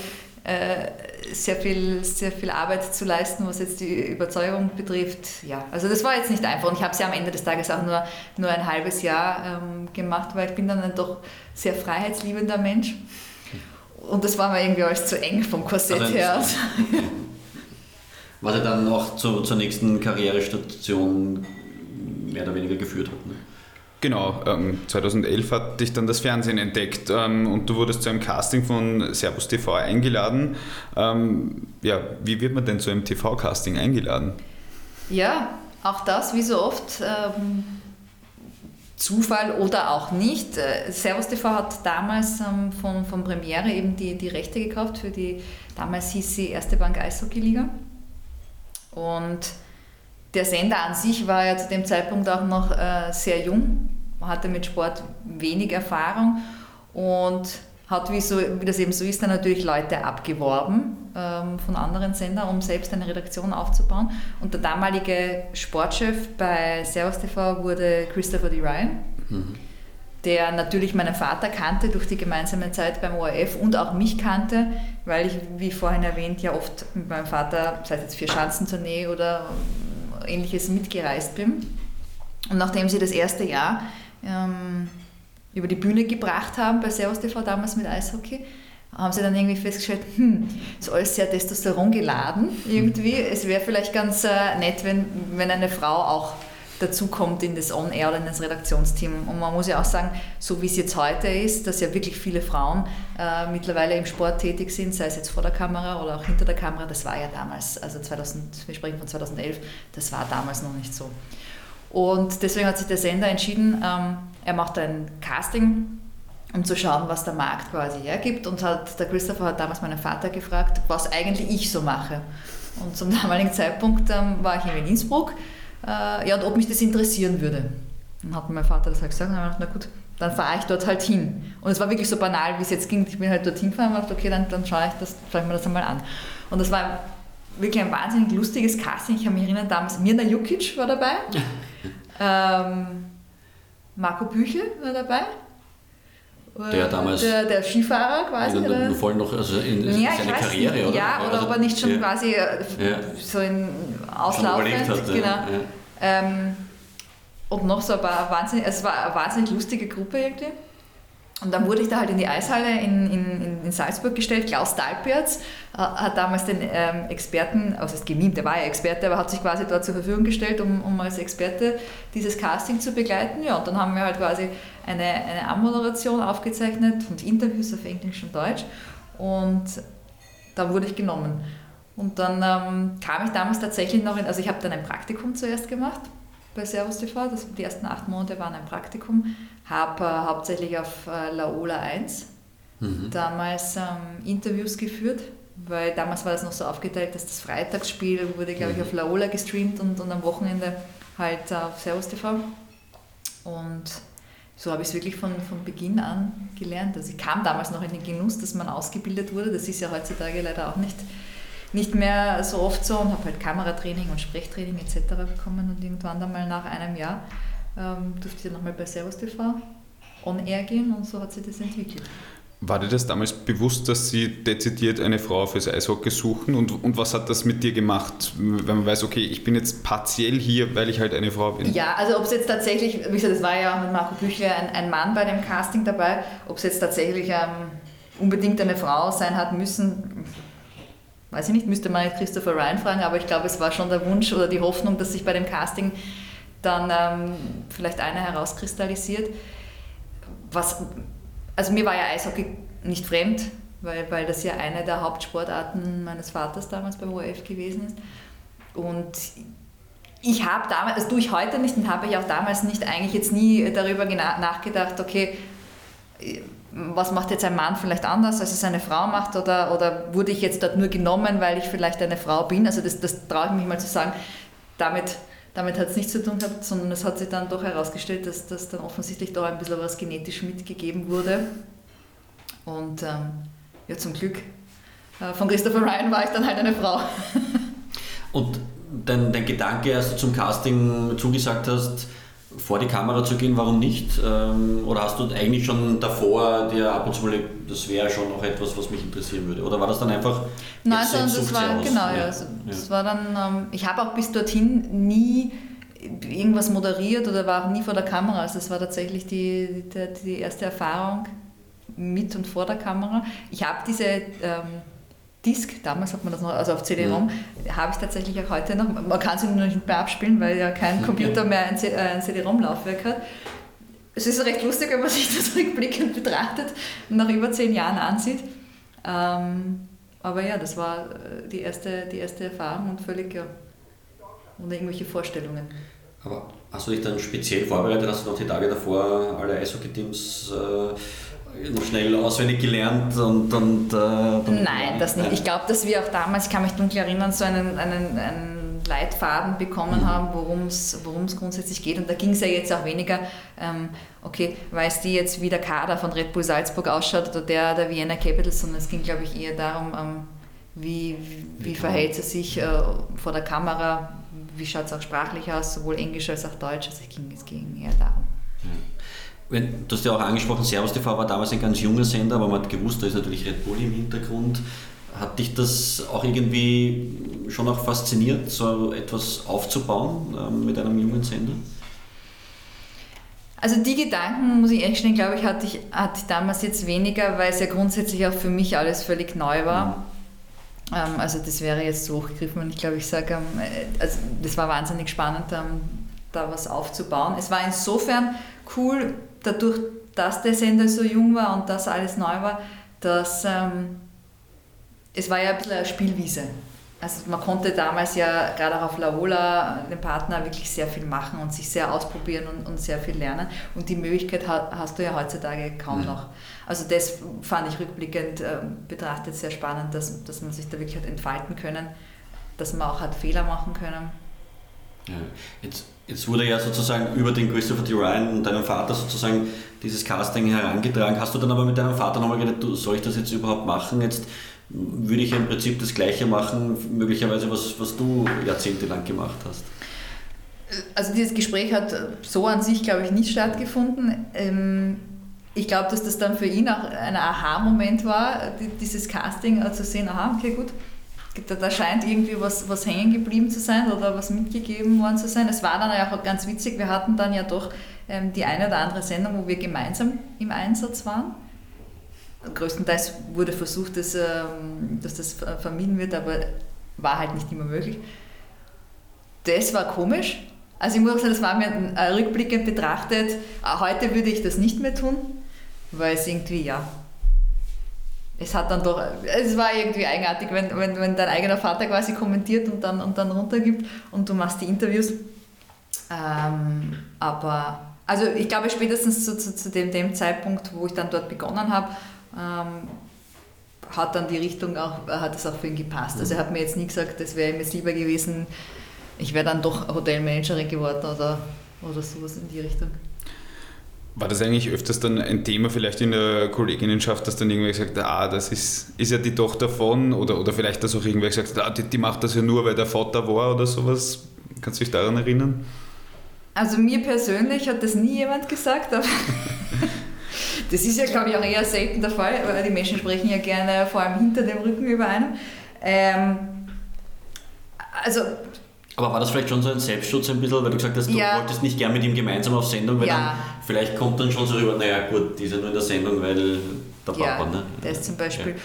sehr viel, sehr viel Arbeit zu leisten, was jetzt die Überzeugung betrifft. Ja, also das war jetzt nicht einfach und ich habe es ja am Ende des Tages auch nur, nur ein halbes Jahr ähm, gemacht, weil ich bin dann ein doch sehr freiheitsliebender Mensch und das war mir irgendwie alles zu eng vom Korsett also, her. [LAUGHS] Was er dann auch zu, zur nächsten Karrierestation mehr oder weniger geführt hat. Ne? Genau, ähm, 2011 hat dich dann das Fernsehen entdeckt ähm, und du wurdest zu einem Casting von Servus TV eingeladen. Ähm, ja, wie wird man denn zu einem TV-Casting eingeladen? Ja, auch das, wie so oft, ähm, Zufall oder auch nicht. Äh, Servus TV hat damals ähm, von, von Premiere eben die, die Rechte gekauft für die, damals hieß sie Erste Bank Eishockey-Liga. Und der Sender an sich war ja zu dem Zeitpunkt auch noch äh, sehr jung, hatte mit Sport wenig Erfahrung und hat, wie, so, wie das eben so ist, dann natürlich Leute abgeworben ähm, von anderen Sendern, um selbst eine Redaktion aufzubauen. Und der damalige Sportchef bei Servus TV wurde Christopher D. Ryan, mhm. der natürlich meinen Vater kannte durch die gemeinsame Zeit beim ORF und auch mich kannte, weil ich, wie vorhin erwähnt, ja oft mit meinem Vater, sei es jetzt für Schanzentournee oder ähnliches mitgereist bin. Und nachdem sie das erste Jahr ähm, über die Bühne gebracht haben bei Servus TV damals mit Eishockey, haben sie dann irgendwie festgestellt, hm, ist alles sehr Testosteron geladen irgendwie. Es wäre vielleicht ganz äh, nett, wenn, wenn eine Frau auch dazukommt in das On-Air in das Redaktionsteam. Und man muss ja auch sagen, so wie es jetzt heute ist, dass ja wirklich viele Frauen äh, mittlerweile im Sport tätig sind, sei es jetzt vor der Kamera oder auch hinter der Kamera, das war ja damals, also 2000, wir sprechen von 2011, das war damals noch nicht so. Und deswegen hat sich der Sender entschieden, ähm, er macht ein Casting, um zu schauen, was der Markt quasi hergibt. Und hat, der Christopher hat damals meinen Vater gefragt, was eigentlich ich so mache. Und zum damaligen Zeitpunkt ähm, war ich in Innsbruck äh, ja, und ob mich das interessieren würde. Dann hat mein Vater das halt gesagt und dann habe ich gedacht, na gut, dann fahre ich dort halt hin. Und es war wirklich so banal, wie es jetzt ging. Ich bin halt dorthin gefahren und habe gedacht, okay, dann, dann schaue ich, das, schaue ich mir das einmal an. Und das war wirklich ein wahnsinnig lustiges Casting. Ich kann mich erinnern, damals Mirna Jukic war dabei, [LAUGHS] ähm, Marco Büchel war dabei. Der damals. Der, der Skifahrer quasi. In, in, voll noch, also in, in ja, seine Karriere, nicht, oder? Ja, oder also, ob er nicht schon ja. quasi äh, ja. so in Auslauf hat. Genau. Ja. Ähm, und noch so ein paar wahnsinnig, es war eine wahnsinnig lustige Gruppe irgendwie. Und dann wurde ich da halt in die Eishalle in, in, in Salzburg gestellt. Klaus Dalpertz äh, hat damals den ähm, Experten, also ist gemimt, der war ja Experte, aber hat sich quasi dort zur Verfügung gestellt, um, um als Experte dieses Casting zu begleiten. Ja, und dann haben wir halt quasi eine, eine Anmoderation aufgezeichnet und Interviews auf Englisch und Deutsch. Und da wurde ich genommen. Und dann ähm, kam ich damals tatsächlich noch in, also ich habe dann ein Praktikum zuerst gemacht bei Servus TV, das, die ersten acht Monate waren ein Praktikum, habe äh, hauptsächlich auf äh, Laola 1 mhm. damals ähm, Interviews geführt, weil damals war das noch so aufgeteilt, dass das Freitagsspiel wurde, glaube ich, mhm. auf Laola gestreamt und, und am Wochenende halt auf Servus TV. Und so habe ich es wirklich von, von Beginn an gelernt. Also ich kam damals noch in den Genuss, dass man ausgebildet wurde. Das ist ja heutzutage leider auch nicht, nicht mehr so oft so und habe halt Kameratraining und Sprechtraining etc. bekommen und irgendwann dann mal nach einem Jahr ähm, durfte ich dann nochmal bei Servus TV on air gehen und so hat sich das entwickelt. War dir das damals bewusst, dass Sie dezidiert eine Frau fürs Eishockey suchen? Und, und was hat das mit dir gemacht, wenn man weiß, okay, ich bin jetzt partiell hier, weil ich halt eine Frau bin? Ja, also ob es jetzt tatsächlich, wie gesagt, es war ja auch mit Marco Büchler ein, ein Mann bei dem Casting dabei, ob es jetzt tatsächlich ähm, unbedingt eine Frau sein hat müssen, weiß ich nicht, müsste man Christopher Ryan fragen, aber ich glaube, es war schon der Wunsch oder die Hoffnung, dass sich bei dem Casting dann ähm, vielleicht einer herauskristallisiert. Was also mir war ja Eishockey nicht fremd, weil, weil das ja eine der Hauptsportarten meines Vaters damals beim ORF gewesen ist. Und ich habe damals, das tue ich heute nicht und habe ich auch damals nicht eigentlich jetzt nie darüber nachgedacht, okay, was macht jetzt ein Mann vielleicht anders, als es eine Frau macht oder, oder wurde ich jetzt dort nur genommen, weil ich vielleicht eine Frau bin. Also das, das traue ich mich mal zu sagen. Damit damit hat es nichts zu tun gehabt, sondern es hat sich dann doch herausgestellt, dass das dann offensichtlich doch ein bisschen was genetisch mitgegeben wurde. Und ähm, ja, zum Glück äh, von Christopher Ryan war ich dann halt eine Frau. [LAUGHS] Und dein, dein Gedanke, als du zum Casting zugesagt hast, vor die Kamera zu gehen, warum nicht? Ähm, oder hast du eigentlich schon davor dir ab und zu mal, das wäre schon noch etwas, was mich interessieren würde? Oder war das dann einfach? Nein, sondern das war, aus? genau, ja. Also, ja. das war dann, ähm, ich habe auch bis dorthin nie irgendwas moderiert oder war auch nie vor der Kamera. Also das war tatsächlich die, die, die erste Erfahrung mit und vor der Kamera. Ich habe diese ähm, Disk, damals hat man das noch, also auf CD-ROM, mhm. habe ich tatsächlich auch heute noch. Man kann sie nur nicht mehr abspielen, weil ja kein Computer mehr ein, ein CD-ROM-Laufwerk hat. Es ist recht lustig, wenn man [LAUGHS] sich das rückblickend betrachtet und nach über zehn Jahren ansieht. Ähm, aber ja, das war äh, die erste, die erste Erfahrung und völlig ja, ohne irgendwelche Vorstellungen. Aber hast du dich dann speziell vorbereitet? Hast du noch die Tage davor alle Eishockey-Teams äh, schnell auswendig gelernt und, und äh, Nein, das nicht. Ich glaube, dass wir auch damals, ich kann mich dunkel erinnern, so einen, einen, einen Leitfaden bekommen mhm. haben, worum es grundsätzlich geht. Und da ging es ja jetzt auch weniger, ähm, okay, weiß die jetzt, wie der Kader von Red Bull Salzburg ausschaut oder der der Vienna Capitals, sondern es ging, glaube ich, eher darum, ähm, wie, wie, wie verhält sie sich äh, vor der Kamera, wie schaut es auch sprachlich aus, sowohl Englisch als auch Deutsch. Also es ging, es ging eher darum. Wenn, du hast ja auch angesprochen, Servus TV war damals ein ganz junger Sender, aber man hat gewusst, da ist natürlich Red Bull im Hintergrund. Hat dich das auch irgendwie schon auch fasziniert, so etwas aufzubauen ähm, mit einem jungen Sender? Also die Gedanken, muss ich ehrlich stellen, glaube ich, hatte ich, hatte ich damals jetzt weniger, weil es ja grundsätzlich auch für mich alles völlig neu war. Mhm. Ähm, also das wäre jetzt so hochgegriffen und ich glaube, ich sage, ähm, äh, also das war wahnsinnig spannend, ähm, da was aufzubauen. Es war insofern cool, dadurch, dass der Sender so jung war und dass alles neu war, dass ähm, es war ja ein bisschen eine Spielwiese. Also man konnte damals ja gerade auch auf Laola, dem Partner, wirklich sehr viel machen und sich sehr ausprobieren und, und sehr viel lernen. Und die Möglichkeit hast du ja heutzutage kaum noch. Also das fand ich rückblickend äh, betrachtet sehr spannend, dass, dass man sich da wirklich hat entfalten können, dass man auch hat Fehler machen können. Ja. Jetzt Jetzt wurde ja sozusagen über den Christopher D. Ryan und deinem Vater sozusagen dieses Casting herangetragen. Hast du dann aber mit deinem Vater nochmal gedacht, soll ich das jetzt überhaupt machen? Jetzt würde ich im Prinzip das Gleiche machen, möglicherweise was, was du jahrzehntelang gemacht hast. Also dieses Gespräch hat so an sich, glaube ich, nicht stattgefunden. Ähm, ich glaube, dass das dann für ihn auch ein Aha-Moment war, dieses Casting zu sehen, aha, okay, gut, da, scheint irgendwie was, was hängen geblieben zu sein oder was mitgegeben worden zu sein. Es war dann ja auch ganz witzig, wir hatten dann ja doch ähm, die eine oder andere Sendung, wo wir gemeinsam im Einsatz waren. Größtenteils wurde versucht, dass, ähm, dass das vermieden wird, aber war halt nicht immer möglich. Das war komisch. Also ich muss auch sagen, das war mir äh, rückblickend betrachtet. Heute würde ich das nicht mehr tun, weil es irgendwie, ja, es hat dann doch, es war irgendwie eigenartig, wenn, wenn, wenn dein eigener Vater quasi kommentiert und dann, und dann runtergibt und du machst die Interviews. Ähm, aber, also ich glaube spätestens zu, zu, zu dem, dem Zeitpunkt, wo ich dann dort begonnen habe, ähm, hat dann die Richtung auch, hat es auch für ihn gepasst. Also er hat mir jetzt nie gesagt, das wäre ihm jetzt lieber gewesen, ich wäre dann doch Hotelmanagerin geworden oder, oder sowas in die Richtung. War das eigentlich öfters dann ein Thema vielleicht in der Kolleginnenschaft, dass dann irgendwer gesagt hat, ah, das ist, ist ja die Tochter von oder, oder vielleicht, dass auch irgendwer gesagt hat, ah, die, die macht das ja nur, weil der Vater war oder sowas. Kannst du dich daran erinnern? Also mir persönlich hat das nie jemand gesagt, aber [LAUGHS] das ist ja, glaube ich, auch eher selten der Fall, weil die Menschen sprechen ja gerne vor allem hinter dem Rücken über einen. Ähm, also aber war das vielleicht schon so ein Selbstschutz ein bisschen, weil du gesagt hast, du ja. wolltest nicht gern mit ihm gemeinsam auf Sendung, weil ja. dann vielleicht kommt dann schon so rüber, naja gut, die ist ja nur in der Sendung, weil der ja, Papa, ne? das zum Beispiel.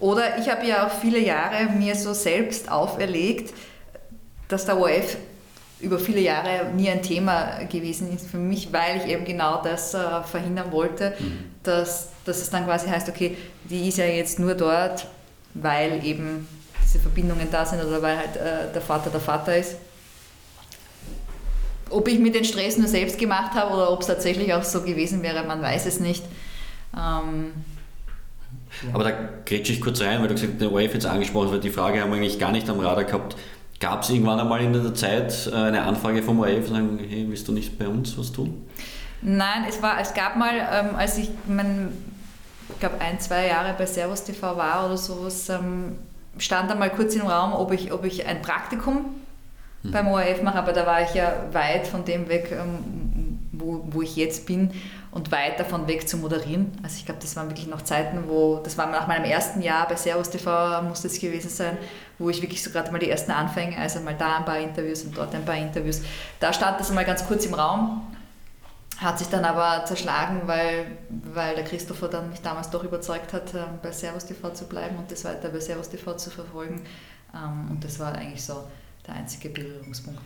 Oder ich habe ja auch viele Jahre mir so selbst auferlegt, dass der ORF über viele Jahre nie ein Thema gewesen ist für mich, weil ich eben genau das äh, verhindern wollte, mhm. dass, dass es dann quasi heißt, okay, die ist ja jetzt nur dort, weil eben diese Verbindungen da sind oder weil halt äh, der Vater der Vater ist. Ob ich mir den Stress nur selbst gemacht habe oder ob es tatsächlich auch so gewesen wäre, man weiß es nicht. Ähm, aber da grätsche ich kurz rein, weil du gesagt hast, der ORF jetzt angesprochen hast, die Frage haben wir eigentlich gar nicht am Radar gehabt. Gab es irgendwann einmal in der Zeit äh, eine Anfrage vom ORF, sagen, hey, willst du nicht bei uns was tun? Nein, es, war, es gab mal, ähm, als ich, mein, ich glaube, ein, zwei Jahre bei Servus TV war oder sowas, ähm, stand einmal kurz im Raum, ob ich, ob ich ein Praktikum mhm. beim ORF mache, aber da war ich ja weit von dem weg, ähm, wo, wo ich jetzt bin und weit davon weg zu moderieren. Also ich glaube, das waren wirklich noch Zeiten, wo, das war nach meinem ersten Jahr bei Servus TV, muss das gewesen sein, wo ich wirklich so gerade mal die ersten Anfänge, also mal da ein paar Interviews und dort ein paar Interviews. Da stand das einmal ganz kurz im Raum, hat sich dann aber zerschlagen, weil, weil der Christopher dann mich damals doch überzeugt hat, ähm, bei Servus TV zu bleiben und das weiter bei Servus TV zu verfolgen. Ähm, und das war eigentlich so der einzige Berührungspunkt.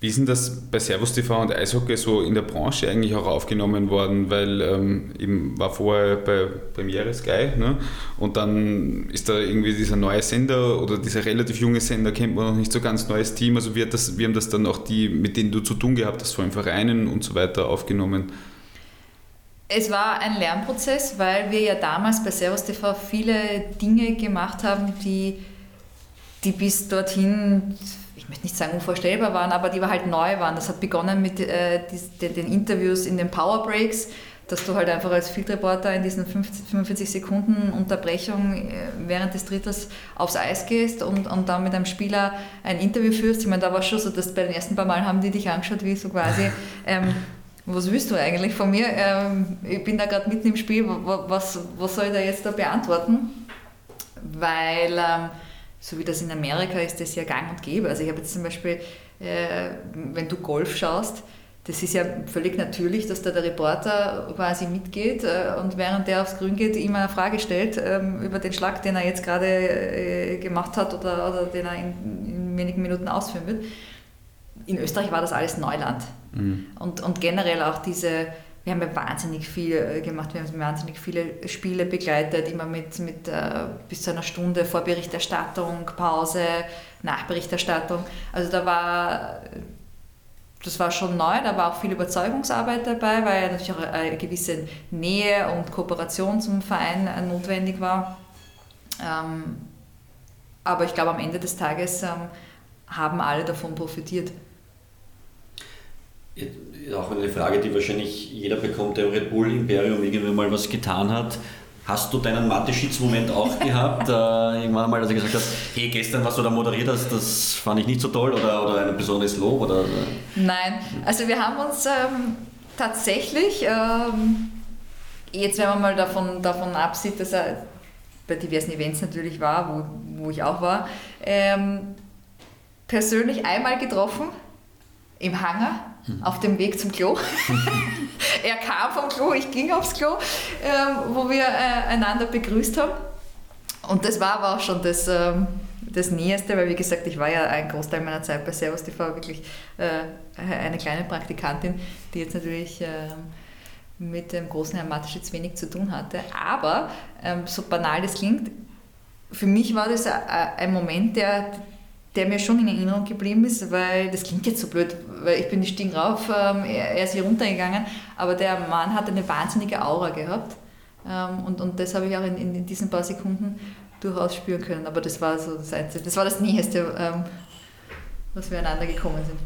Wie ist denn das bei Servus TV und Eishockey so in der Branche eigentlich auch aufgenommen worden? Weil ähm, eben war vorher bei Premiere Sky ne? und dann ist da irgendwie dieser neue Sender oder dieser relativ junge Sender, kennt man noch nicht so ganz neues Team. Also wie, das, wie haben das dann auch die, mit denen du zu tun gehabt hast, vor allem Vereinen und so weiter, aufgenommen? Es war ein Lernprozess, weil wir ja damals bei Servus TV viele Dinge gemacht haben, die, die bis dorthin ich möchte nicht sagen unvorstellbar waren, aber die halt neu waren. Das hat begonnen mit äh, die, den, Interviews in den Power Breaks, dass du halt einfach als Field Reporter in diesen 50, 45 Sekunden Unterbrechung äh, während des Dritters aufs Eis gehst und, und dann mit einem Spieler ein Interview führst. Ich meine, da war schon so, dass bei den ersten paar Mal haben die dich angeschaut, wie so quasi, [LAUGHS] ähm, was willst du eigentlich von mir? Ähm, ich bin da gerade mitten im Spiel, was, was soll ich da jetzt da beantworten? Weil ähm, so wie das in Amerika ist, das ja gang und gäbe. Also ich habe jetzt zum Beispiel, äh, wenn du Golf schaust, das ist ja völlig natürlich, dass da der Reporter quasi mitgeht äh, und während der aufs Grün geht, ihm eine Frage stellt äh, über den Schlag, den er jetzt gerade äh, gemacht hat oder, oder den er in, in, wenigen Minuten ausführen wird. In Österreich war das alles Neuland. Mhm. Und, und generell auch diese, wir haben ja wahnsinnig viel äh, gemacht, wir haben wahnsinnig viele Spiele begleitet, immer mit, mit äh, bis zu einer Stunde Vorberichterstattung, Pause, Nachberichterstattung. Also da war, das war schon neu, da war auch viel Überzeugungsarbeit dabei, weil natürlich auch eine gewisse Nähe und Kooperation zum Verein äh, notwendig war. Ähm, aber ich glaube, am Ende des Tages ähm, haben alle davon profitiert auch eine Frage, die wahrscheinlich jeder bekommt, der im Red Bull Imperium irgendwann mal was getan hat. Hast du deinen Mateschitz-Moment auch [LAUGHS] gehabt? äh, irgendwann mal, dass du gesagt hast, hey, gestern, was du da moderiert hast, das fand ich nicht so toll oder, oder ein besonderes Lob? Oder, Nein, also wir haben uns ähm, tatsächlich, ähm, jetzt wenn man mal davon, davon absieht, dass er bei diversen Events natürlich war, wo, wo ich auch war, ähm, persönlich einmal getroffen im Hangar auf dem Weg zum Klo. [LAUGHS] er kam vom Klo, ich ging aufs Klo, ähm, wo wir äh, einander begrüßt haben. Und das war aber auch schon das, ähm, das Näheste, weil wie gesagt, ich war ja einen Großteil meiner Zeit bei Servus TV wirklich äh, eine kleine Praktikantin, die jetzt natürlich äh, mit dem großen Herrn Mateschitz wenig zu tun hatte. Aber, ähm, so banal das klingt, für mich war das ein Moment, der, der mir schon in Erinnerung geblieben ist, weil das klingt jetzt so blöd, weil ich bin die Stiegen rauf, ähm, er ist hier runtergegangen, aber der Mann hat eine wahnsinnige Aura gehabt ähm, und, und das habe ich auch in, in diesen paar Sekunden durchaus spüren können, aber das war so das Einzige, das war das Näheste, ähm, was wir einander gekommen sind.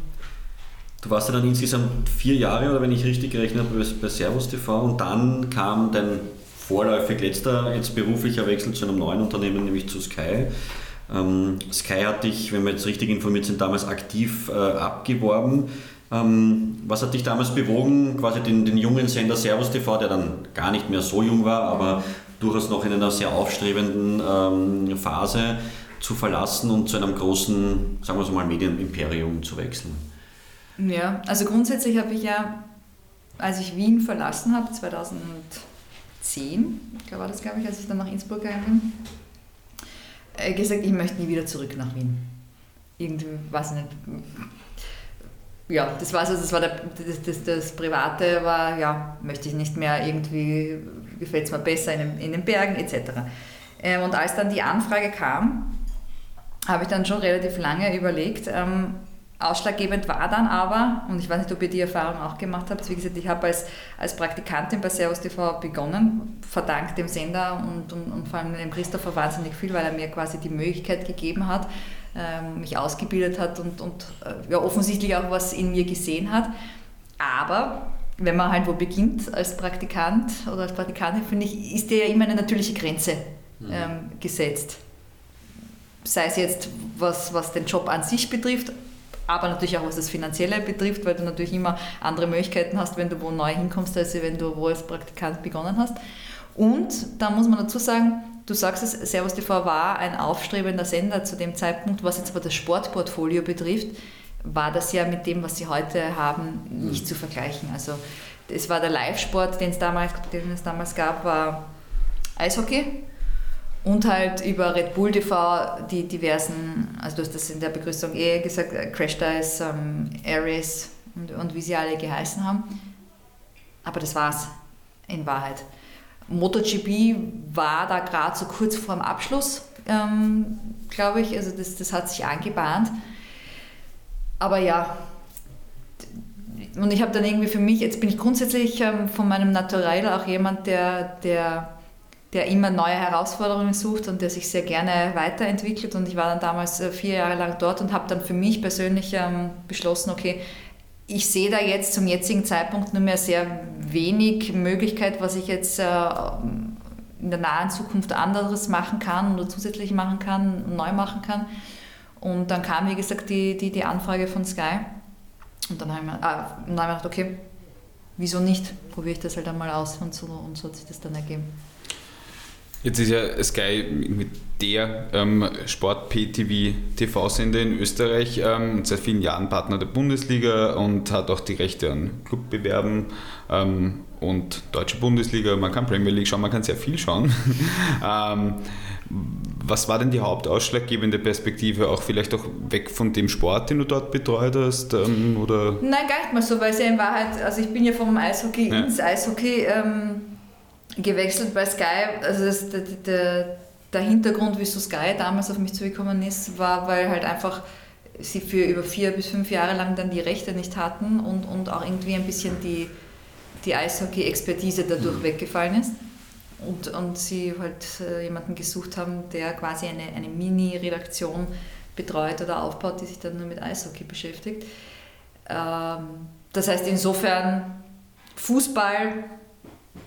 Du warst ja dann insgesamt vier Jahre, oder wenn ich richtig gerechnet habe, bei Servus TV und dann kam dein vorläufig letzter, jetzt beruflicher Wechsel zu einem neuen Unternehmen, nämlich zu Sky. Ähm, Sky hat dich, wenn wir jetzt richtig informiert sind, damals aktiv äh, abgeworben. Ähm, was hat dich damals bewogen, quasi den, den jungen Sender Servus TV, der dann gar nicht mehr so jung war, aber durchaus noch in einer sehr aufstrebenden ähm, Phase zu verlassen und zu einem großen, sagen wir so mal, Medienimperium zu wechseln? Ja, also grundsätzlich habe ich ja, als ich Wien verlassen habe, 2010, war das glaube ich, als ich dann nach Innsbruck gegangen bin, gesagt, ich möchte nie wieder zurück nach Wien. Irgendwie, weiß ich nicht. Ja, das war das war der, das, das, das Private war, ja, möchte ich nicht mehr, irgendwie gefällt es mir besser in den, in den Bergen etc. Ähm, und als dann die Anfrage kam, habe ich dann schon relativ lange überlegt, ähm, Ausschlaggebend war dann aber, und ich weiß nicht, ob ihr die Erfahrung auch gemacht habt, wie gesagt, ich habe als, als Praktikantin bei Servus TV begonnen, verdankt dem Sender und, und, und vor allem dem Christopher wahnsinnig viel, weil er mir quasi die Möglichkeit gegeben hat, ähm, mich ausgebildet hat und, und äh, ja, offensichtlich auch was in mir gesehen hat. Aber wenn man halt wo beginnt als Praktikant oder als Praktikantin, finde ich, ist dir ja immer eine natürliche Grenze mhm. ähm, gesetzt. Sei es jetzt, was, was den Job an sich betrifft, aber natürlich auch was das Finanzielle betrifft, weil du natürlich immer andere Möglichkeiten hast, wenn du wo neu hinkommst, als wenn du wo als Praktikant begonnen hast. Und da muss man dazu sagen, du sagst es, Servus TV war ein aufstrebender Sender zu dem Zeitpunkt, was jetzt aber das Sportportfolio betrifft, war das ja mit dem, was sie heute haben, nicht zu vergleichen. Also es war der Live-Sport, den es damals, den es damals gab, war Eishockey, und halt über Red Bull TV die diversen, also du hast das in der Begrüßung eh gesagt, äh, Crash Dice, ähm, Ares und, und wie sie alle geheißen haben. Aber das war's in Wahrheit. MotoGP war da gerade so kurz vorm Abschluss, ähm, glaube ich. Also das, das hat sich angebahnt. Aber ja, und ich habe dann irgendwie für mich, jetzt bin ich grundsätzlich ähm, von meinem Naturell auch jemand, der, der der immer neue Herausforderungen sucht und der sich sehr gerne weiterentwickelt. Und ich war dann damals äh, vier Jahre lang dort und habe dann für mich persönlich ähm, beschlossen, okay, ich sehe da jetzt zum jetzigen Zeitpunkt nur mehr sehr wenig Möglichkeit, was ich jetzt äh, in der nahen Zukunft anderes machen kann oder zusätzlich machen kann, neu machen kann. Und dann kam, wie gesagt, die, die, die Anfrage von Sky. Und dann habe ich, mir, ah, dann hab ich gedacht, okay, wieso nicht? Probiere ich das halt einmal aus. Und so, und so hat sich das dann ergeben. Jetzt ist ja Sky mit der ähm, Sport-PTV-TV-Sender in Österreich ähm, seit vielen Jahren Partner der Bundesliga und hat auch die Rechte an Clubbewerben ähm, und Deutsche Bundesliga. Man kann Premier League schauen, man kann sehr viel schauen. [LAUGHS] ähm, was war denn die hauptausschlaggebende Perspektive, auch vielleicht auch weg von dem Sport, den du dort betreut hast? Ähm, oder? Nein, gar nicht mal so, weil es ja in Wahrheit, also ich bin ja vom Eishockey ja. ins Eishockey ähm, gewechselt bei Sky. Also das, der, der, der Hintergrund, wieso Sky damals auf mich zugekommen ist, war, weil halt einfach sie für über vier bis fünf Jahre lang dann die Rechte nicht hatten und, und auch irgendwie ein bisschen die, die Eishockey-Expertise dadurch mhm. weggefallen ist. Und, und sie halt äh, jemanden gesucht haben, der quasi eine, eine Mini-Redaktion betreut oder aufbaut, die sich dann nur mit Eishockey beschäftigt. Ähm, das heißt, insofern Fußball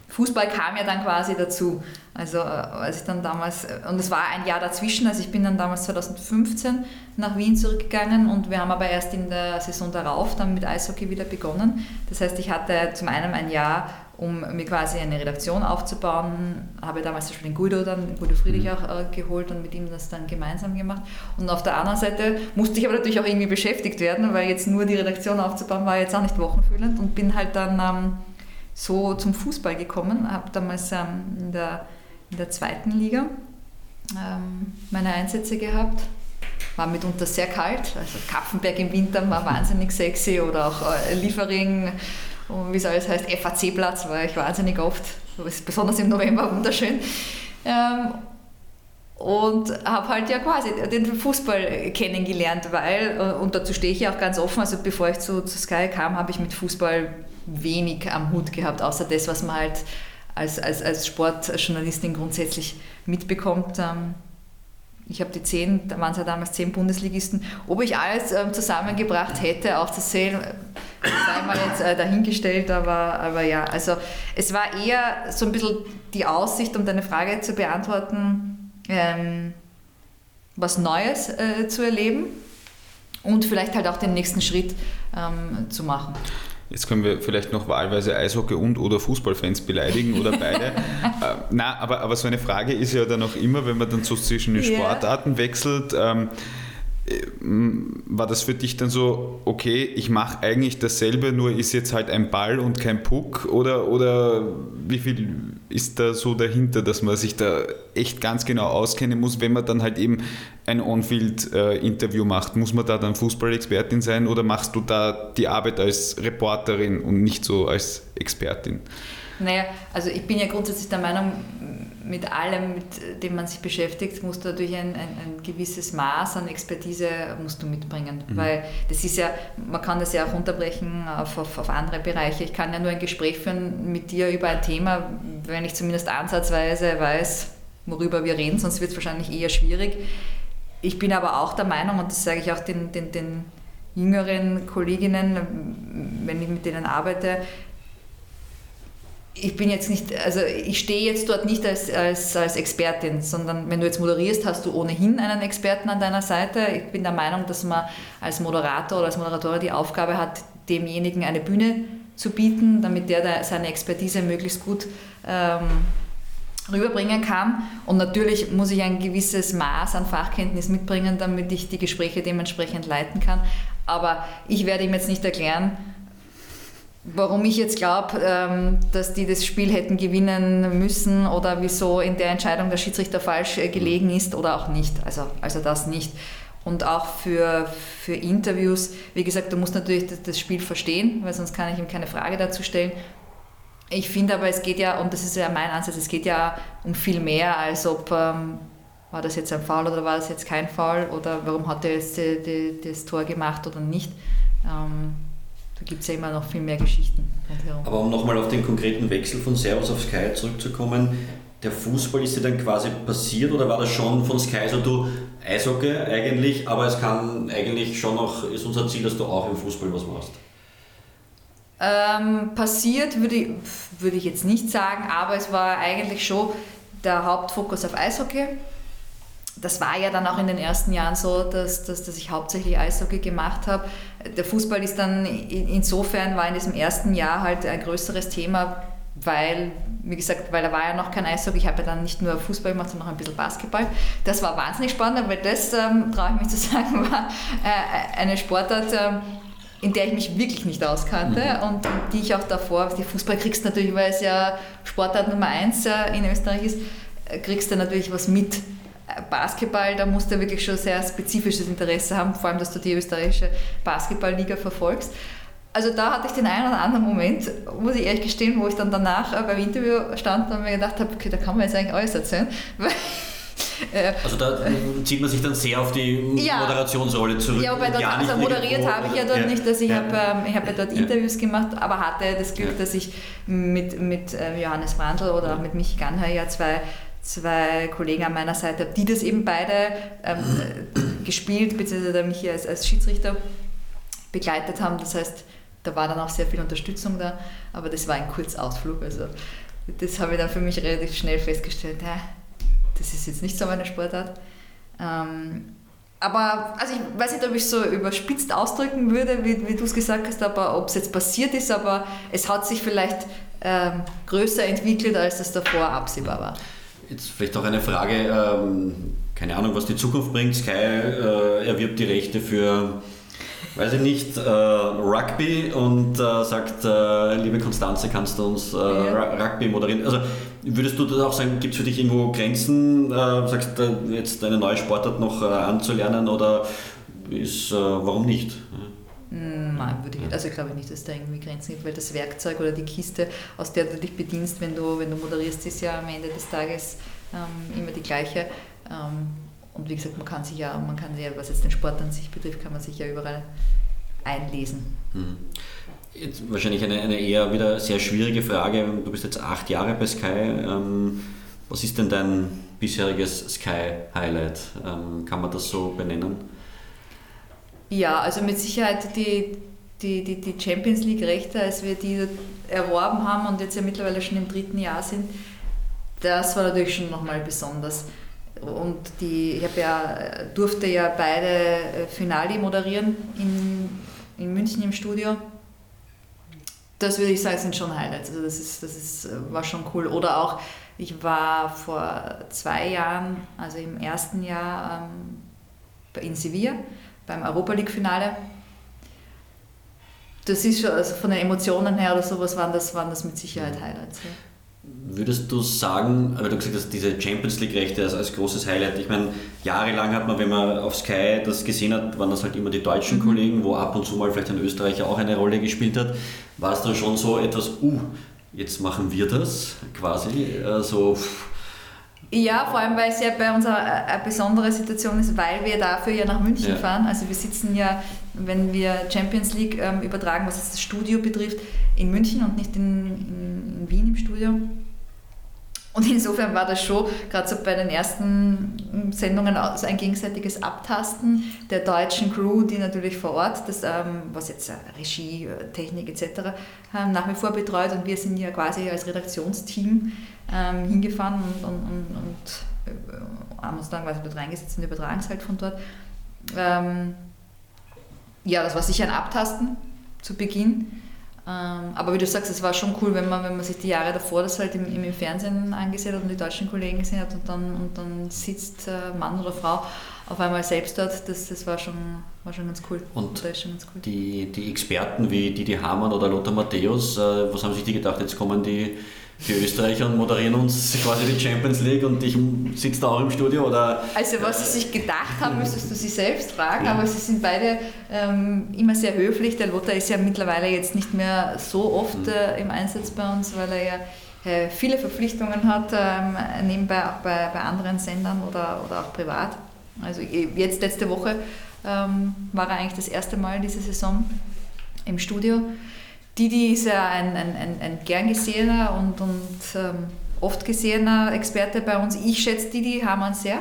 Fußball kam ja dann quasi dazu. Also äh, als ich dann damals, äh, und es war ein Jahr dazwischen, also ich bin dann damals 2015 nach Wien zurückgegangen und wir haben aber erst in der Saison darauf dann mit Eishockey wieder begonnen. Das heißt, ich hatte zum einen ein Jahr, um mir quasi eine Redaktion aufzubauen, habe damals zum Beispiel den Guido dann, Guido Friedrich mhm. auch äh, geholt und mit ihm das dann gemeinsam gemacht. Und auf der anderen Seite musste ich aber natürlich auch irgendwie beschäftigt werden, weil jetzt nur die Redaktion aufzubauen war jetzt auch nicht wochenfüllend und bin halt dann... Ähm, so zum Fußball gekommen, habe damals ähm, in, der, in der zweiten Liga ähm, meine Einsätze gehabt. War mitunter sehr kalt, also Kapfenberg im Winter war wahnsinnig sexy oder auch äh, Liefering und wie es alles heißt, FAC-Platz, war ich wahnsinnig oft, besonders im November wunderschön. Ähm, und habe halt ja quasi den Fußball kennengelernt, weil, äh, und dazu stehe ich ja auch ganz offen, also bevor ich zu, zu Sky kam, habe ich mit Fußball wenig am Hut gehabt, außer das, was man halt als, als, als Sportjournalistin grundsätzlich mitbekommt. Ähm, ich habe die zehn, da waren es ja damals zehn Bundesligisten. Ob ich alles ähm, zusammengebracht hätte, aufzuzählen, sei mal jetzt äh, dahingestellt, aber, aber ja, also es war eher so ein bisschen die Aussicht, um deine Frage zu beantworten, ähm, was Neues äh, zu erleben und vielleicht halt auch den nächsten Schritt ähm, zu machen. Jetzt können wir vielleicht noch wahlweise Eishockey und oder Fußballfans beleidigen oder [LAUGHS] beide. äh, na, aber, aber so eine Frage ist ja dann auch immer, wenn man dann so zwischen den Sportarten yeah. wechselt. Ähm, war das für dich dann so, okay, ich mache eigentlich dasselbe, nur ist jetzt halt ein Ball und kein Puck? Oder, oder wie viel ist da so dahinter, dass man sich da echt ganz genau auskennen muss, wenn man dann halt eben ein On-Field-Interview macht? Muss man da dann Fußballexpertin sein oder machst du da die Arbeit als Reporterin und nicht so als Expertin? Naja, also ich bin ja grundsätzlich der Meinung, mit allem, mit dem man sich beschäftigt, musst du natürlich ein, ein, ein gewisses Maß an Expertise musst du mitbringen. Mhm. Weil das ist ja, man kann das ja auch runterbrechen auf, auf, auf, andere Bereiche. Ich kann ja nur ein Gespräch führen mit dir über ein Thema, wenn ich zumindest ansatzweise weiß, worüber wir reden, sonst wird es wahrscheinlich eher schwierig. Ich bin aber auch der Meinung, und das sage ich auch den, den, den jüngeren Kolleginnen, wenn ich mit denen arbeite, ich bin jetzt nicht, also ich stehe jetzt dort nicht als, als, als Expertin, sondern wenn du jetzt moderierst, hast du ohnehin einen Experten an deiner Seite. Ich bin der Meinung, dass man als Moderator oder als Moderatorin die Aufgabe hat, demjenigen eine Bühne zu bieten, damit der seine Expertise möglichst gut ähm, rüberbringen kann. Und natürlich muss ich ein gewisses Maß an Fachkenntnis mitbringen, damit ich die Gespräche dementsprechend leiten kann. Aber ich werde ihm jetzt nicht erklären, warum ich jetzt glaube, ähm, dass die das Spiel hätten gewinnen müssen oder wieso in der Entscheidung der Schiedsrichter falsch äh, gelegen ist oder auch nicht. Also, also das nicht. Und auch für, für Interviews, wie gesagt, du musst natürlich das Spiel verstehen, weil sonst kann ich ihm keine Frage dazu stellen. Ich finde aber, es geht ja, und das ist ja mein Ansatz, es geht ja um viel mehr, als ob ähm, war das jetzt ein Foul oder war das jetzt kein Foul oder warum hat er jetzt die, die, das Tor gemacht oder nicht. Ähm, gibt es ja immer noch viel mehr Geschichten. Aber um nochmal auf den konkreten Wechsel von Servus auf Sky zurückzukommen, der Fußball ist dir dann quasi passiert oder war das schon von Sky so, du Eishockey eigentlich, aber es kann eigentlich schon noch, ist unser Ziel, dass du auch im Fußball was machst? Ähm, passiert würde ich, würde ich jetzt nicht sagen, aber es war eigentlich schon der Hauptfokus auf Eishockey das war ja dann auch in den ersten Jahren so, dass, dass, dass ich hauptsächlich Eishockey gemacht habe. Der Fußball ist dann insofern war in diesem ersten Jahr halt ein größeres Thema, weil, wie gesagt, weil da war ja noch kein Eishockey. Ich habe ja dann nicht nur Fußball gemacht, sondern auch ein bisschen Basketball. Das war wahnsinnig spannend, weil das, ähm, traue ich mich zu [LAUGHS] sagen, war äh, eine Sportart, ähm, in der ich mich wirklich nicht auskannte mhm. und die ich auch davor, die Fußball kriegst natürlich, weil es ja Sportart Nummer eins äh, in Österreich ist, äh, kriegst du natürlich was mit Basketball, da musst du wirklich schon sehr spezifisches Interesse haben, vor allem, dass du die österreichische Basketballliga verfolgst. Also da hatte ich den einen oder anderen Moment, muss ich ehrlich gestehen, wo ich dann danach äh, beim Interview stand und mir gedacht habe, okay, da kann man jetzt eigentlich alles erzählen. [LAUGHS] Äh, also da zieht man sich dann sehr auf die ja, Moderationsrolle zurück. Ja, wobei dort, also moderiert habe ich ja dort ja, nicht, dass ich ja. habe ähm, hab ja dort Interviews gemacht, aber hatte das Glück, dass ich mit, mit äh, Johannes Brandl oder auch mit Michi Ganher ja zwei zwei Kollegen an meiner Seite, die das eben beide ähm, gespielt, beziehungsweise mich als, als Schiedsrichter begleitet haben. Das heißt, da war dann auch sehr viel Unterstützung da, aber das war ein Kurzausflug. Also das habe ich dann für mich relativ schnell festgestellt, ja, das ist jetzt nicht so meine Sportart. Ähm, aber also ich weiß nicht, ob ich es so überspitzt ausdrücken würde, wie, wie du es gesagt hast, aber ob es jetzt passiert ist, aber es hat sich vielleicht ähm, größer entwickelt, als es davor absehbar war. Jetzt vielleicht auch eine Frage, ähm, keine Ahnung, was die Zukunft bringt. Sky äh, erwirbt die Rechte für, weiß ich nicht, äh, Rugby und äh, sagt, äh, liebe Konstanze, kannst du uns äh. Rugby moderieren? Also würdest du das auch sagen, gibt es für dich irgendwo Grenzen, äh, sagst jetzt eine neue Sportart noch anzulernen oder ist, warum nicht? Nein, würde ich, also glaube ich nicht, dass da irgendwie Grenzen gibt, weil das Werkzeug oder die Kiste, aus der du dich bedienst, wenn du, wenn du moderierst, ist ja am Ende des Tages ähm, immer die gleiche. Ähm, und wie gesagt, man kann sich ja, man kann ja, was jetzt den Sport an sich betrifft, kann man sich ja überall einlesen. Mhm. Jetzt wahrscheinlich eine, eine eher wieder sehr schwierige Frage. Du bist jetzt acht Jahre bei Sky. Ähm, was ist denn dein bisheriges Sky-Highlight? Ähm, kann man das so benennen? Ja, also mit Sicherheit die, die, die, die Champions League-Rechte, als wir die erworben haben und jetzt ja mittlerweile schon im dritten Jahr sind, das war natürlich schon nochmal besonders. Und die, ich ja, durfte ja beide äh, Finale moderieren in, in München im Studio. Das würde ich sagen, sind schon Highlights. Also das, ist, das ist, äh, war schon cool. Oder auch, ich war vor zwei Jahren, also im ersten Jahr ähm, in Sevilla beim Europa League-Finale. Das ist schon, also von den Emotionen her oder sowas waren das, waren das mit Sicherheit Highlights. Ja. Würdest du sagen, weil du gesagt hast, diese Champions League-Rechte als, als großes Highlight, ich meine, jahrelang hat man, wenn man auf Sky das gesehen hat, waren das halt immer die deutschen mhm. Kollegen, wo ab und zu mal vielleicht ein Österreicher auch eine Rolle gespielt hat. War es dann schon so etwas, uh, jetzt machen wir das quasi, äh, so ja, vor allem, weil es ja bei uns eine besondere Situation ist, weil wir dafür ja nach München ja. fahren. Also wir sitzen ja, wenn wir Champions League ähm, übertragen, was das Studio betrifft, in München und nicht in, in, in Wien im Studio. Und insofern war das schon, gerade so bei den ersten Sendungen, also ein gegenseitiges Abtasten der deutschen Crew, die natürlich vor Ort, das, ähm, was jetzt Regie, Technik etc. Ähm, nach wie vor betreut. Und wir sind ja quasi als Redaktionsteam ähm, hingefahren und, und, und, und äh, haben uns dann quasi dort reingesetzt und übertragen es halt von dort. Ja, das war sicher ein Abtasten zu Beginn. Ähm, aber wie du sagst, es war schon cool, wenn man, wenn man sich die Jahre davor das halt im, im Fernsehen angesehen hat und die deutschen Kollegen gesehen hat und dann, und dann sitzt äh, Mann oder Frau auf einmal selbst dort, das, das war, schon, war schon ganz cool. Und ganz cool. Die, die Experten wie Didi Hamann oder Lothar Matthäus, äh, was haben sich die gedacht, jetzt kommen die die Österreicher und moderieren uns quasi die Champions League und ich sitze da auch im Studio? Oder, also was sie sich gedacht haben, müsstest du sie selbst fragen, ja. aber sie sind beide ähm, immer sehr höflich. Der Lothar ist ja mittlerweile jetzt nicht mehr so oft mhm. äh, im Einsatz bei uns, weil er ja äh, viele Verpflichtungen hat, ähm, nebenbei auch bei, bei anderen Sendern oder, oder auch privat. Also jetzt letzte Woche ähm, war er eigentlich das erste Mal diese Saison im Studio. Didi ist ja ein, ein, ein, ein gern gesehener und, und ähm, oft gesehener Experte bei uns. Ich schätze Didi Hamann sehr.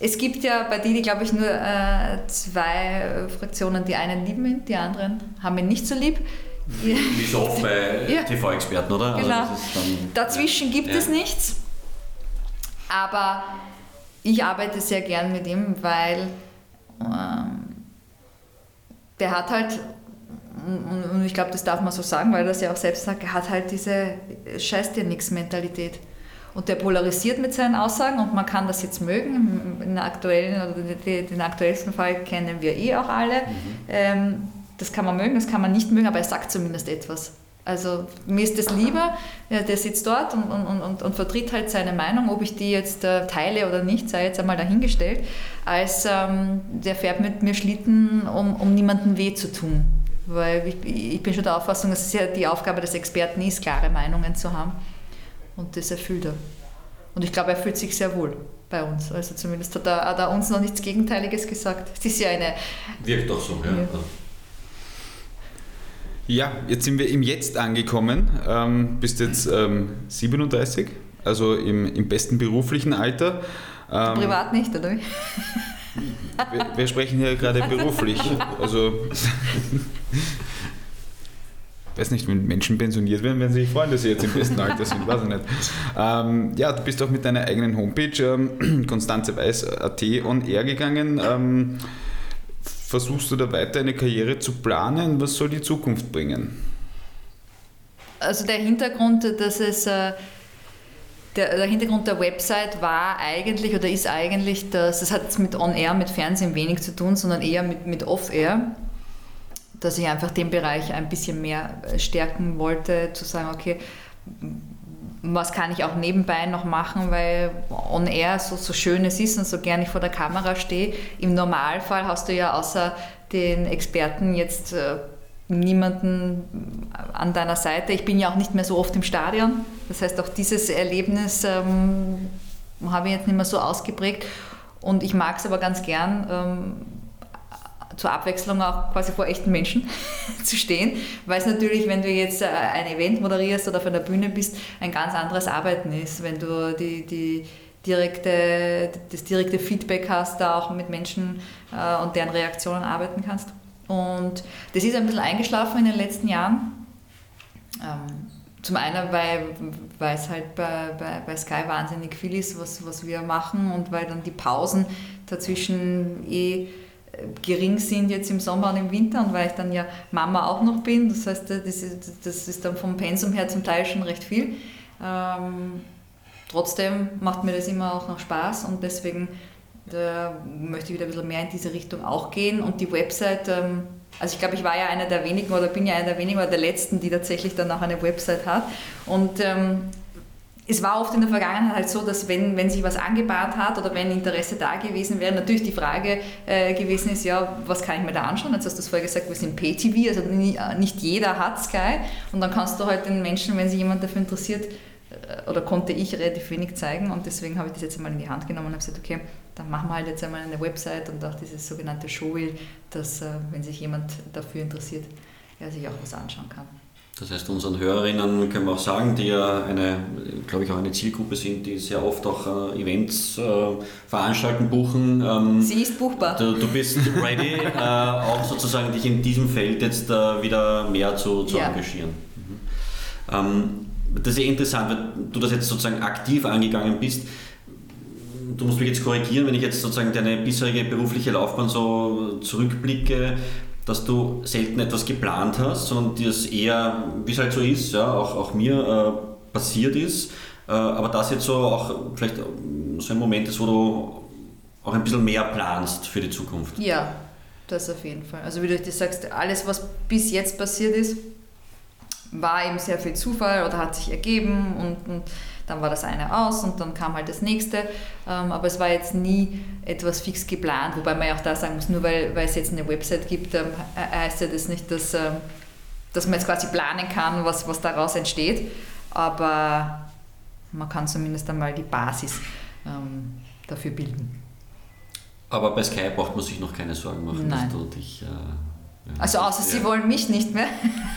Es gibt ja bei Didi, glaube ich, nur äh, zwei Fraktionen. Die einen lieben ihn, die anderen haben ihn nicht so lieb. Wie so oft bei [LAUGHS] ja. TV-Experten, oder? Also genau. Also Dazwischen gibt ja. es nichts. Aber ich arbeite sehr gern mit ihm, weil ähm, der hat halt und ich glaube, das darf man so sagen, weil er das ja auch selbst sagt, er hat halt diese Scheiß dir nix Mentalität. Und der polarisiert mit seinen Aussagen und man kann das jetzt mögen. Den, aktuellen, oder den aktuellsten Fall kennen wir eh auch alle. Mhm. Ähm, das kann man mögen, das kann man nicht mögen, aber er sagt zumindest etwas. Also mir ist das lieber, der sitzt dort und, und, und, und vertritt halt seine Meinung, ob ich die jetzt äh, teile oder nicht, sei jetzt einmal dahingestellt, als ähm, der fährt mit mir Schlitten, um, um niemandem weh zu tun. Weil ich, ich bin schon der Auffassung, dass es ja die Aufgabe des Experten ist, klare Meinungen zu haben. Und das erfüllt er. Und ich glaube, er fühlt sich sehr wohl bei uns. Also zumindest hat er, hat er uns noch nichts Gegenteiliges gesagt. Es ist ja eine. Wirkt doch so, ja. ja. Ja, jetzt sind wir im Jetzt angekommen. Ähm, bist jetzt ähm, 37, also im, im besten beruflichen Alter. Ähm, Privat nicht, oder wie? Wir, wir sprechen hier gerade beruflich. Also, ich weiß nicht, wenn Menschen pensioniert werden, werden sie sich freuen, dass sie jetzt im besten Alter sind, weiß ich nicht. Ähm, ja, du bist auch mit deiner eigenen Homepage ähm, konstanzeweiß.at on air gegangen. Ähm, versuchst du da weiter eine Karriere zu planen? Was soll die Zukunft bringen? Also der Hintergrund, dass es äh, der, der, Hintergrund der Website war eigentlich oder ist eigentlich, dass das hat mit On-Air, mit Fernsehen wenig zu tun, sondern eher mit, mit Off-Air, dass ich einfach den Bereich ein bisschen mehr äh, stärken wollte, zu sagen, okay, was kann ich auch nebenbei noch machen, weil On-Air so, so schön es ist und so gerne ich vor der Kamera stehe. Im Normalfall hast du ja außer den Experten jetzt äh, niemanden an deiner Seite. Ich bin ja auch nicht mehr so oft im Stadion. Das heißt, auch dieses Erlebnis ähm, habe ich jetzt nicht mehr so ausgeprägt. Und ich mag es aber ganz gern, ähm, zur Abwechslung auch quasi vor echten Menschen [LAUGHS] zu stehen, weil es natürlich, wenn du jetzt äh, ein Event moderierst oder auf einer Bühne bist, ein ganz anderes Arbeiten ist, wenn du die, die direkte, das direkte Feedback hast, da auch mit Menschen äh, und deren Reaktionen arbeiten kannst. Und das ist ein bisschen eingeschlafen in den letzten Jahren. Ähm, zum einen, weil, weil es halt bei, bei, bei Sky wahnsinnig viel ist, was, was wir machen und weil dann die Pausen dazwischen eh äh, gering sind jetzt im Sommer und im Winter und weil ich dann ja Mama auch noch bin. Das heißt, das ist, das ist dann vom Pensum her zum Teil schon recht viel. Ähm, trotzdem macht mir das immer auch noch Spaß und deswegen da möchte ich wieder ein bisschen mehr in diese Richtung auch gehen. Und die Website, ähm, also ich glaube, ich war ja einer der wenigen oder bin ja einer der wenigen oder der letzten, die tatsächlich dann auch eine Website hat. Und ähm, es war oft in der Vergangenheit halt so, dass wenn, wenn sich was angebahnt hat oder wenn Interesse da gewesen wäre, natürlich die Frage äh, gewesen ist, ja, was kann ich mir da anschauen? Jetzt hast du es vorher gesagt, wir sind Pay-TV, also nicht jeder hat Sky. Und dann kannst du halt den Menschen, wenn sich jemand dafür interessiert, äh, oder konnte ich relativ wenig zeigen und deswegen habe ich das jetzt einmal in die Hand genommen und habe gesagt, okay, dann machen wir halt jetzt einmal eine Website und auch dieses sogenannte Showwheel, dass, äh, wenn sich jemand dafür interessiert, er sich auch was anschauen kann. Das heißt, unseren Hörerinnen können wir auch sagen, die ja eine, glaube ich, auch eine Zielgruppe sind, die sehr oft auch äh, Events äh, veranstalten, buchen. Ähm, Sie ist buchbar. Du, du bist ready, [LAUGHS] äh, auch sozusagen dich in diesem Feld jetzt äh, wieder mehr zu, zu ja. engagieren. Mhm. Ähm, das ist ja interessant, weil du das jetzt sozusagen aktiv angegangen bist du musst mich jetzt korrigieren, wenn ich jetzt sozusagen deine bisherige berufliche Laufbahn so zurückblicke, dass du selten etwas geplant hast, sondern das eher, wie es halt so ist, ja, auch, auch mir äh, passiert ist. Äh, aber das jetzt so auch vielleicht so ein Moment ist, wo du auch ein bisschen mehr planst für die Zukunft. Ja, das auf jeden Fall. Also wie du das sagst, alles, was bis jetzt passiert ist, war eben sehr viel Zufall oder hat sich ergeben und, und dann war das eine aus und dann kam halt das nächste. Ähm, aber es war jetzt nie etwas fix geplant, wobei man ja auch da sagen muss, nur weil, weil es jetzt eine Website gibt, ähm, heißt ja das nicht, dass, ähm, dass man jetzt quasi planen kann, was, was daraus entsteht. Aber man kann zumindest einmal die Basis dafür bilden. Aber bei Sky braucht man sich noch keine Sorgen machen, Nein. dass du dich. Äh, ja, also außer ja. sie wollen mich nicht mehr,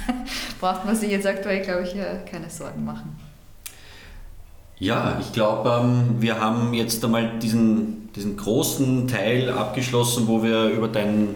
[LAUGHS] braucht man sich jetzt aktuell, glaube ich, keine Sorgen machen. Ja, ich glaube, ähm, wir haben jetzt einmal diesen, diesen großen Teil abgeschlossen, wo wir über dein,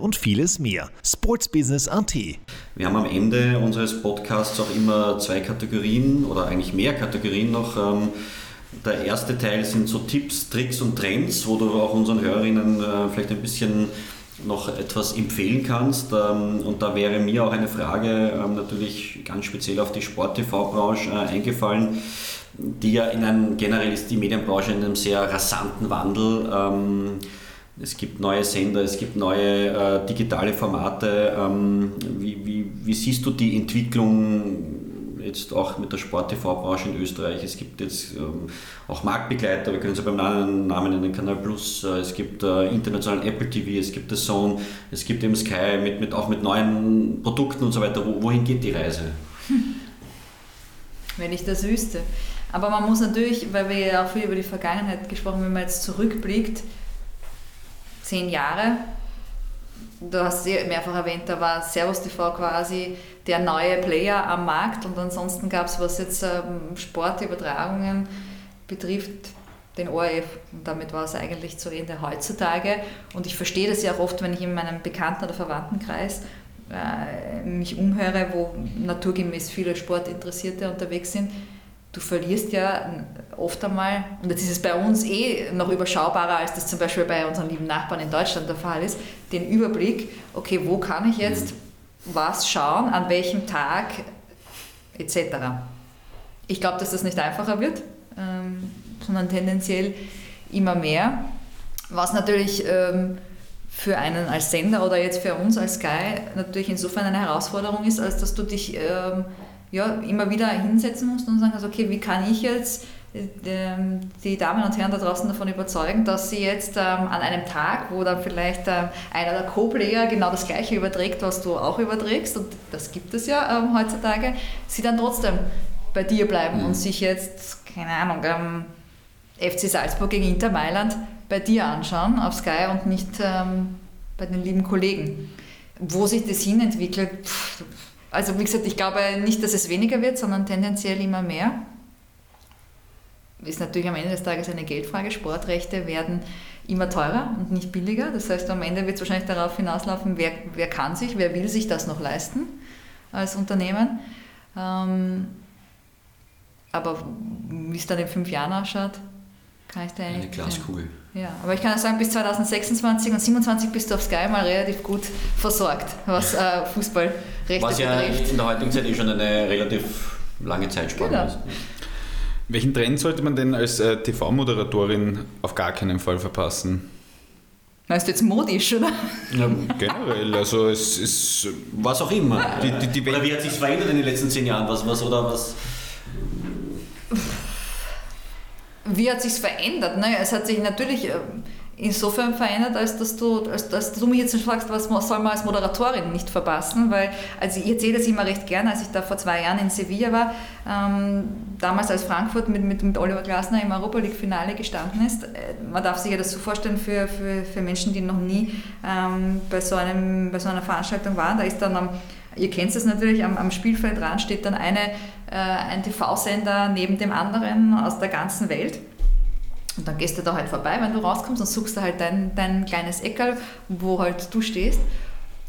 und vieles mehr. Sports Business AT. Wir haben am Ende unseres Podcasts auch immer zwei Kategorien oder eigentlich mehr Kategorien noch. Ähm, der erste Teil sind so Tipps, Tricks und Trends, wo du auch unseren Hörerinnen äh, vielleicht ein bisschen noch etwas empfehlen kannst. Ähm, und da wäre mir auch eine Frage ähm, natürlich ganz speziell auf die Sport-TV-Branche äh, eingefallen, die ja in einem, generell ist die Medienbranche in einem sehr rasanten Wandel. Es gibt neue Sender, es gibt neue äh, digitale Formate. Ähm, wie, wie, wie, siehst du die Entwicklung jetzt auch mit der Sport-TV-Branche in Österreich? Es gibt jetzt ähm, auch Marktbegleiter, wir können ja beim Namen, Namen nennen, Kanal Plus, äh, es gibt äh, internationalen Apple TV, es gibt das Zone, es gibt eben Sky, mit, mit, auch mit neuen Produkten und so weiter. Wo, wohin geht die Reise? Wenn ich das wüsste. Aber man muss natürlich, weil wir ja auch viel über die Vergangenheit gesprochen haben, wenn man jetzt zurückblickt, zehn Jahre. Du hast es mehrfach erwähnt, da war Servus TV quasi der neue Player am Markt und ansonsten gab es, was jetzt ähm, Sportübertragungen betrifft, den ORF und damit war es eigentlich zu Ende heutzutage. Und ich verstehe das ja auch oft, wenn ich in meinem Bekannten- oder Verwandtenkreis äh, mich umhöre, wo naturgemäß viele Sportinteressierte unterwegs sind du verlierst ja oft einmal, und jetzt ist es bei uns eh noch überschaubarer, als das zum Beispiel bei unseren lieben Nachbarn in Deutschland der Fall ist, den Überblick, okay, wo kann ich jetzt was schauen, an welchem Tag etc. Ich glaube, dass das nicht einfacher wird, ähm, sondern tendenziell immer mehr. Was natürlich ähm, für einen als Sender oder jetzt für uns als Sky natürlich insofern eine Herausforderung ist, als dass du dich ähm, ja, immer wieder hinsetzen musst und sagen, also, okay, wie kann ich jetzt ähm, die Damen und Herren da draußen davon überzeugen, dass sie jetzt ähm, an einem Tag, wo dann vielleicht ähm, einer der Co-Player genau das Gleiche überträgt, was du auch überträgst, und das gibt es ja ähm, heutzutage, sie dann trotzdem bei dir bleiben mhm. und sich jetzt, keine Ahnung, ähm, FC Salzburg gegen Inter Mailand bei dir anschauen auf Sky und nicht ähm, bei den lieben Kollegen. Wo sich das hinentwickelt, pff, also wie gesagt, ich glaube nicht, dass es weniger wird, sondern tendenziell immer mehr. Ist natürlich am Ende des Tages eine Geldfrage. Sportrechte werden immer teurer und nicht billiger. Das heißt, am Ende wird es wahrscheinlich darauf hinauslaufen, wer, wer kann sich, wer will sich das noch leisten als Unternehmen. Ähm, aber wie es dann in fünf Jahren ausschaut, kann ich da Eine Glaskugel. Ja, aber ich kann auch sagen, bis 2026 und 2027 bist du auf Sky mal relativ gut versorgt, was äh, Fußballrechte Was ja betrifft. in der heutigen Zeit eh schon eine relativ lange Zeitspanne genau. ist. Welchen Trend sollte man denn als äh, TV-Moderatorin auf gar keinen Fall verpassen? Meinst du jetzt modisch, oder? Ja, generell, also es ist... Was auch immer. Die, die, die oder wie hat sich verändert in den letzten zehn Jahren? Was, was, oder was... Wie hat sich verändert? Naja, es hat sich natürlich äh, insofern verändert, als dass du, als, dass du mich jetzt fragst, was soll man als Moderatorin nicht verpassen, weil, also ich erzähle das immer recht gerne, als ich da vor zwei Jahren in Sevilla war, ähm, damals als Frankfurt mit, mit, mit Oliver Glasner im Europa League-Finale gestanden ist. Äh, man darf sich ja das so vorstellen für, für, für Menschen, die noch nie ähm, bei, so einem, bei so einer Veranstaltung waren, da ist dann am Ihr kennt es natürlich, am, am Spielfeldrand steht dann eine, äh, ein TV-Sender neben dem anderen aus der ganzen Welt. Und dann gehst du da halt vorbei, wenn du rauskommst und suchst du halt dein, dein kleines Eckerl, wo halt du stehst.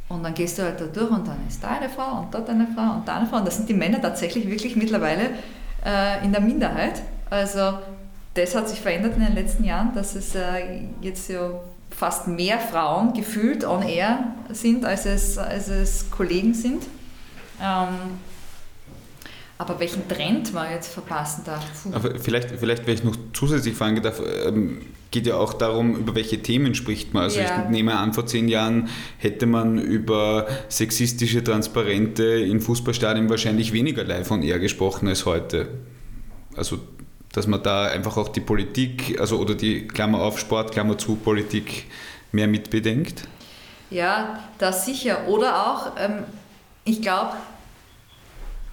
Und dann gehst du halt da durch und dann ist da eine Frau und dort eine Frau und da eine Frau. Und da sind die Männer tatsächlich wirklich mittlerweile äh, in der Minderheit. Also das hat sich verändert in den letzten Jahren, dass es äh, jetzt ja fast mehr Frauen gefühlt on air sind, als es, als es Kollegen sind. Ähm, aber welchen Trend man jetzt verpassen darf. Aber vielleicht, vielleicht, wenn ich noch zusätzlich fragen darf, ähm, geht ja auch darum, über welche Themen spricht man. Also ja. ich nehme an, vor zehn Jahren hätte man über sexistische Transparente in Fußballstadien wahrscheinlich weniger live on air gesprochen als heute. Also dass man da einfach auch die Politik, also oder die Klammer auf Sport, Klammer zu Politik mehr mitbedenkt? Ja, das sicher. Oder auch, ähm, ich glaube,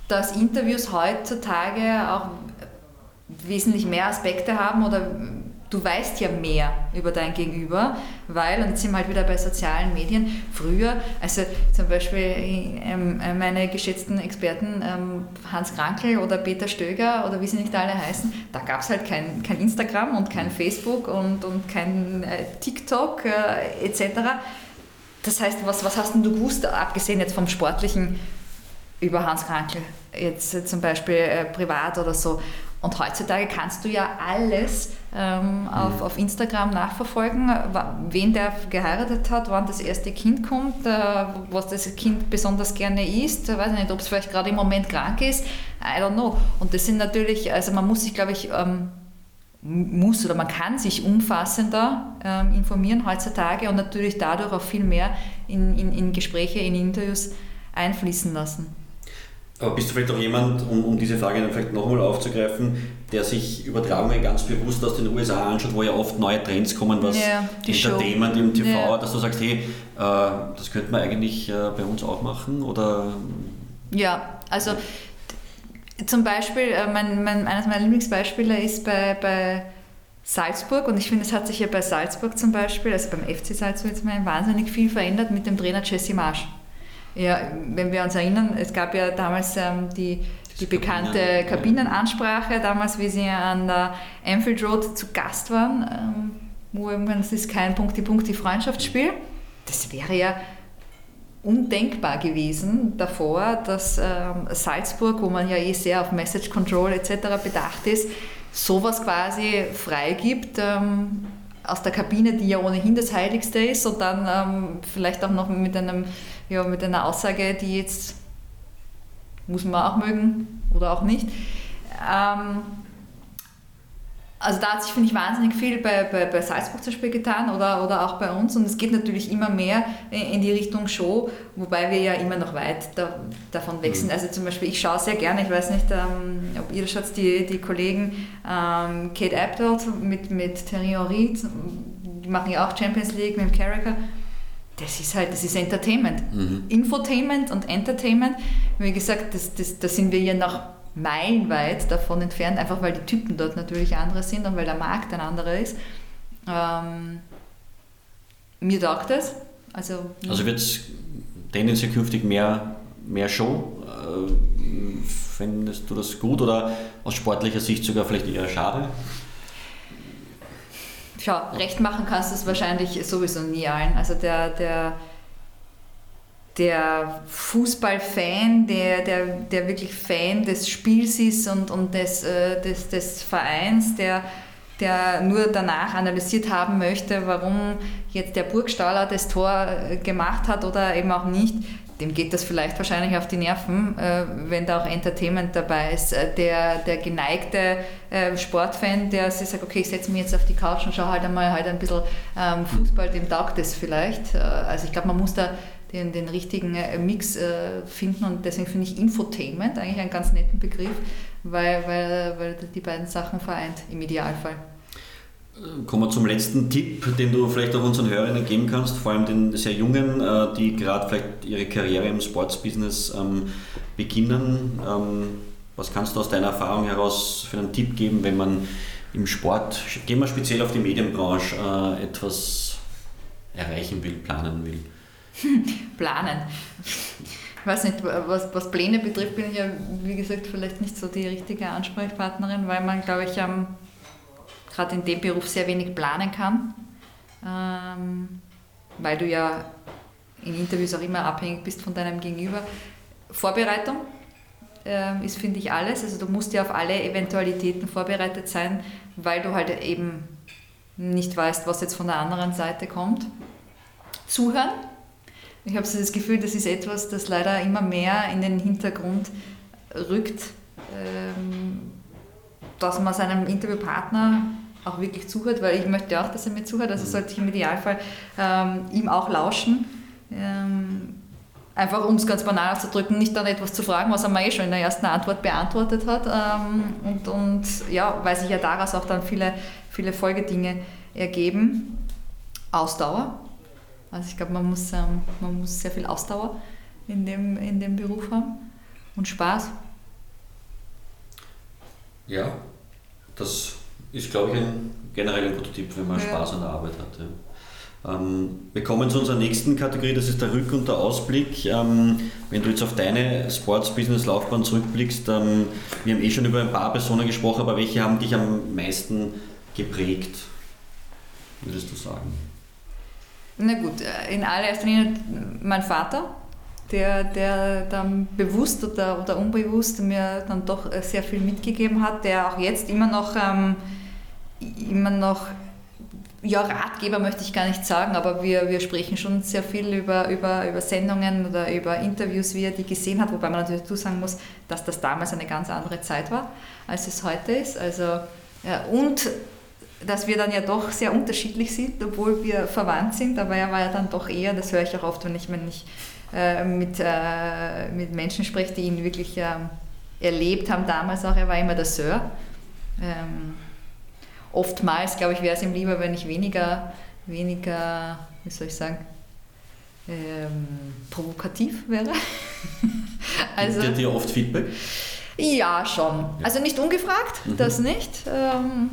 dass Interviews heutzutage auch wesentlich mehr Aspekte haben oder du weißt ja mehr über dein Gegenüber, weil, und jetzt sind wir halt wieder bei sozialen Medien, früher, also zum Beispiel ähm, äh, meine geschätzten Experten ähm, Hans Krankel oder Peter Stöger oder wie sie nicht alle heißen, da gab es halt kein, kein Instagram und kein Facebook und, und kein äh, TikTok äh, etc. Das heißt, was, was hast denn du gewusst, abgesehen jetzt vom Sportlichen über Hans Krankel, jetzt zum Beispiel privat oder so? Und heutzutage kannst du ja alles ähm, auf, mhm. auf Instagram nachverfolgen, wen der geheiratet hat, wann das erste Kind kommt, äh, was das Kind besonders gerne isst, ich weiß nicht, ob es vielleicht gerade im Moment krank ist, I don't know. Und das sind natürlich, also man muss sich, glaube ich, ähm, muss oder man kann sich umfassender ähm, informieren heutzutage und natürlich dadurch auch viel mehr in, in, in Gespräche, in Interviews einfließen lassen. Aber bist du vielleicht auch jemand, um, um diese Frage dann vielleicht nochmal aufzugreifen, der sich Übertragungen ganz bewusst aus den USA anschaut, wo ja oft neue Trends kommen, was ja, Entertainment im TV, ja. dass du sagst, hey, äh, das könnte man eigentlich äh, bei uns auch machen? Oder? Ja, also zum Beispiel, äh, mein, mein, eines meiner Lieblingsbeispiele ist bei, bei Salzburg und ich finde, es hat sich ja bei Salzburg zum Beispiel, also beim FC Salzburg jetzt mal wahnsinnig viel verändert mit dem Trainer Jesse Marsch. Ja, wenn wir uns erinnern, es gab ja damals ähm, die, die bekannte Kabinenansprache, damals, wie sie an der Anfield Road zu Gast waren, ähm, wo irgendwann, es ist kein Punkti-Punkti-Freundschaftsspiel. Das wäre ja undenkbar gewesen davor, dass ähm, Salzburg, wo man ja eh sehr auf Message Control etc. bedacht ist, sowas quasi freigibt ähm, aus der Kabine, die ja ohnehin das Heiligste ist und dann ähm, vielleicht auch noch mit, einem, ja, mit einer Aussage, die jetzt muss man auch mögen oder auch nicht. Ähm, also da hat sich, finde ich, wahnsinnig viel bei, bei, bei Salzburg zum Beispiel getan oder, oder auch bei uns und es geht natürlich immer mehr in die Richtung Show, wobei wir ja immer noch weit da, davon weg sind. Mhm. Also zum Beispiel, ich schaue sehr gerne, ich weiß nicht, ähm, ob ihr schaut, die, die Kollegen ähm, Kate Aptold mit, mit Thierry Henry, die machen ja auch Champions League mit Carricker. Das ist halt, das ist Entertainment. Mhm. Infotainment und Entertainment. Wie gesagt, das, das, da sind wir ja noch meilenweit davon entfernt, einfach weil die Typen dort natürlich andere sind und weil der Markt ein anderer ist. Ähm, mir taugt es. Also, also wird es tendenziell künftig mehr, mehr Show? Äh, findest du das gut oder aus sportlicher Sicht sogar vielleicht eher schade? Schau, recht machen kannst du es wahrscheinlich sowieso nie allen. Also der, der der Fußballfan, der, der, der wirklich Fan des Spiels ist und, und des, äh, des, des Vereins, der, der nur danach analysiert haben möchte, warum jetzt der Burgstaller das Tor äh, gemacht hat oder eben auch nicht, dem geht das vielleicht wahrscheinlich auf die Nerven, äh, wenn da auch Entertainment dabei ist. Äh, der, der geneigte äh, Sportfan, der sich sagt, okay, ich setze mich jetzt auf die Couch und schaue halt einmal halt ein bisschen ähm, Fußball, dem taugt das vielleicht. Also ich glaube, man muss da den, den richtigen Mix finden und deswegen finde ich Infotainment eigentlich einen ganz netten Begriff, weil, weil, weil die beiden Sachen vereint im Idealfall. Kommen wir zum letzten Tipp, den du vielleicht auch unseren Hörern geben kannst, vor allem den sehr Jungen, äh, die gerade vielleicht ihre Karriere im Sportsbusiness ähm, beginnen. Ähm, was kannst du aus deiner Erfahrung heraus für einen Tipp geben, wenn man im Sport, gehen wir speziell auf die Medienbranche, etwas erreichen will, planen will? [LAUGHS] Planen. Ich weiß nicht, was, was Pläne betrifft, bin ich ja, wie gesagt, vielleicht nicht so die richtige Ansprechpartnerin, weil man, glaube ich, ähm, gerade in dem Beruf sehr wenig planen kann, ähm, weil du ja in Interviews auch immer abhängig bist von deinem Gegenüber. Vorbereitung äh, ist, finde ich, alles. Also du musst ja auf alle Eventualitäten vorbereitet sein, weil du halt eben nicht weißt, was jetzt von der anderen Seite kommt. Zuhören ich habe so das Gefühl, das ist etwas, das leider immer mehr in den Hintergrund rückt, ähm, dass man seinem Interviewpartner auch wirklich zuhört, weil ich möchte auch, dass er mir zuhört, also sollte ich im Idealfall ähm, ihm auch lauschen. Ähm, einfach um es ganz banal auszudrücken, nicht dann etwas zu fragen, was er mir eh schon in der ersten Antwort beantwortet hat. Ähm, und, und ja, weil sich ja daraus auch dann viele, viele Folgedinge ergeben. Ausdauer, also ich glaube, man muss, ähm, man muss sehr viel Ausdauer in dem, in dem Beruf haben und Spaß. Ja, das ist, glaube ich, ein, generell ein guter Tipp, wenn man ja. Spaß an der Arbeit hat. Ja. Ähm, wir kommen zu unserer nächsten Kategorie, das ist der Rück- und der Ausblick. Ähm, wenn du jetzt auf deine Sports-Business-Laufbahn zurückblickst, ähm, wir haben eh schon über ein paar Personen gesprochen, aber welche haben dich am meisten geprägt, würdest du sagen? Na gut, äh, in allererster Linie mein Vater, der, der dann bewusst oder, oder unbewusst mir dann doch äh, sehr viel mitgegeben hat, der auch jetzt immer noch, ähm, immer noch ja, Ratgeber möchte ich gar nicht sagen, aber wir, wir sprechen schon sehr viel über, über, über Sendungen oder über Interviews, wie er die gesehen hat, wobei man natürlich dazu sagen muss, dass das damals eine ganz andere Zeit war, als es heute ist. Also, ja, und dass wir dann ja doch sehr unterschiedlich sind, obwohl wir verwandt sind, aber er war ja dann doch eher, das höre ich auch oft, wenn ich, wenn ich äh, mit, äh, mit Menschen spreche, die ihn wirklich äh, erlebt haben damals auch, er war immer der Sir. Ähm, oftmals, glaube ich, wäre es ihm lieber, wenn ich weniger, weniger, wie soll ich sagen, ähm, provokativ wäre. [LAUGHS] also, Gibt dir oft Feedback? Ja, schon. Also nicht ungefragt, mhm. das nicht. Ähm,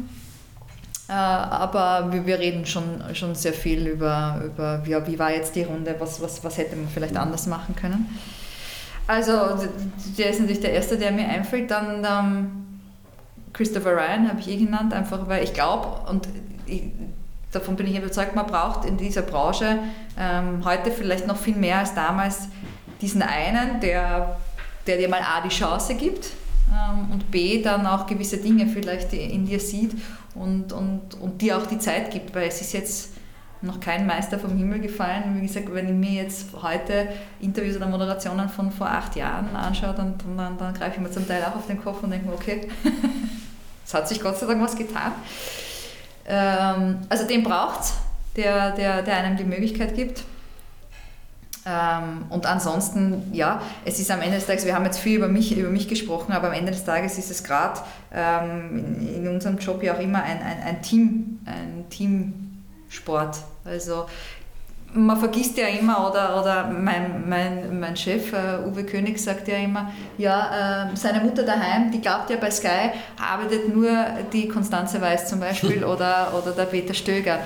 äh, aber wir, wir, reden schon, schon sehr viel über, über ja, wie war jetzt die Runde, was, was, was hätte man vielleicht anders machen können. Also der ist natürlich der Erste, der mir einfällt. Dann ähm, Christopher Ryan habe ich eh genannt, einfach weil ich glaube, und ich, davon bin ich überzeugt, man braucht in dieser Branche ähm, heute vielleicht noch viel mehr als damals diesen einen, der, der dir mal A die Chance gibt ähm, und B dann auch gewisse Dinge vielleicht in dir sieht und, und, und dir auch die Zeit gibt, weil es ist jetzt noch kein Meister vom Himmel gefallen. Wie gesagt, wenn ich mir jetzt heute Interviews oder Moderationen von vor acht Jahren anschaue, dann, dann, dann greife ich mir zum Teil auch auf den Kopf und denke mir, okay, [LAUGHS] es hat sich Gott sei Dank was getan. Ähm, also den braucht es, der, der, der einem die Möglichkeit gibt. Ähm, und ansonsten, ja, es ist am Ende des Tages, wir haben jetzt viel über mich, über mich gesprochen, aber am Ende des Tages ist es gerade ähm, in, in, unserem Job ja auch immer ein, ein, ein Team, ein Teamsport. Also man vergisst ja immer, oder, oder mein, mein, mein Chef, uh, Uwe König, sagt ja immer, ja, äh, seine Mutter daheim, die glaubt ja bei Sky, arbeitet nur die Konstanze Weiß zum Beispiel [LAUGHS] oder, oder der Peter Stöger.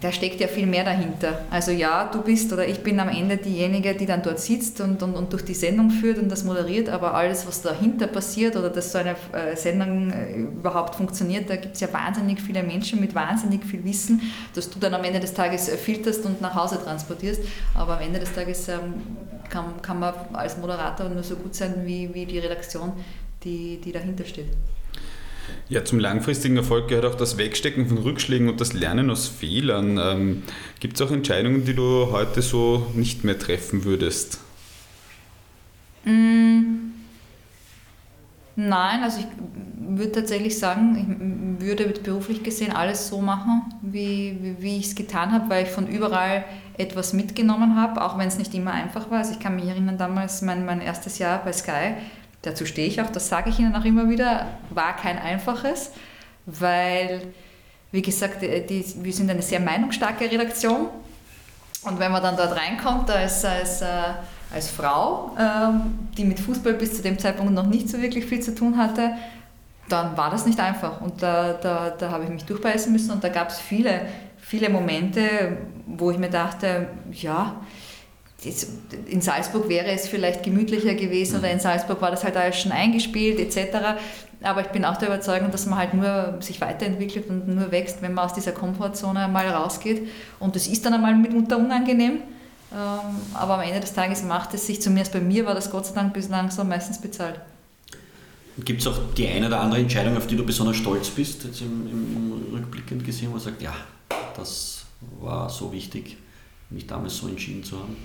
Da steckt ja viel mehr dahinter. Also ja, du bist oder ich bin am Ende diejenige, die dann dort sitzt und, und, und durch die Sendung führt und das moderiert, aber alles, was dahinter passiert oder dass so eine äh, Sendung äh, überhaupt funktioniert, da gibt es ja wahnsinnig viele Menschen mit wahnsinnig viel Wissen, dass du dann am Ende des Tages äh, filterst und nach Hause transportierst. Aber am Ende des Tages ähm, kann, kann man als Moderator nur so gut sein wie, wie die Redaktion, die, die dahinter steht. Ja, zum langfristigen Erfolg gehört auch das Wegstecken von Rückschlägen und das Lernen aus Fehlern. Ähm, Gibt es auch Entscheidungen, die du heute so nicht mehr treffen würdest? Mm, nein, also ich würde tatsächlich sagen, ich würde beruflich gesehen alles so machen, wie, wie, ich es getan habe, weil ich von überall etwas mitgenommen habe, auch wenn es nicht immer einfach war. Also ich kann mich erinnern, damals mein, mein erstes Jahr bei Sky, dazu stehe ich auch, das sage ich Ihnen auch immer wieder, war kein einfaches, weil, wie gesagt, die, wir sind eine sehr meinungsstarke Redaktion und wenn man dann dort reinkommt als, als, äh, als Frau, ähm, die mit Fußball bis zu dem Zeitpunkt noch nicht so wirklich viel zu tun hatte, dann war das nicht einfach und da, da, da habe ich mich durchbeißen müssen und da gab es viele, viele Momente, wo ich mir dachte, ja, in Salzburg wäre es vielleicht gemütlicher gewesen oder in Salzburg war das halt alles schon eingespielt etc. Aber ich bin auch der Überzeugung, dass man halt nur sich weiterentwickelt und nur wächst, wenn man aus dieser Komfortzone mal rausgeht. Und das ist dann einmal mitunter unangenehm. Ähm, aber am Ende des Tages macht es sich, zumindest bei mir war das Gott sei Dank bislang so meistens bezahlt. Gibt es auch die eine oder andere Entscheidung, auf die du besonders stolz bist, jetzt im, im Rückblickend gesehen, wo man sagt, ja, das war so wichtig, mich damals so entschieden zu haben?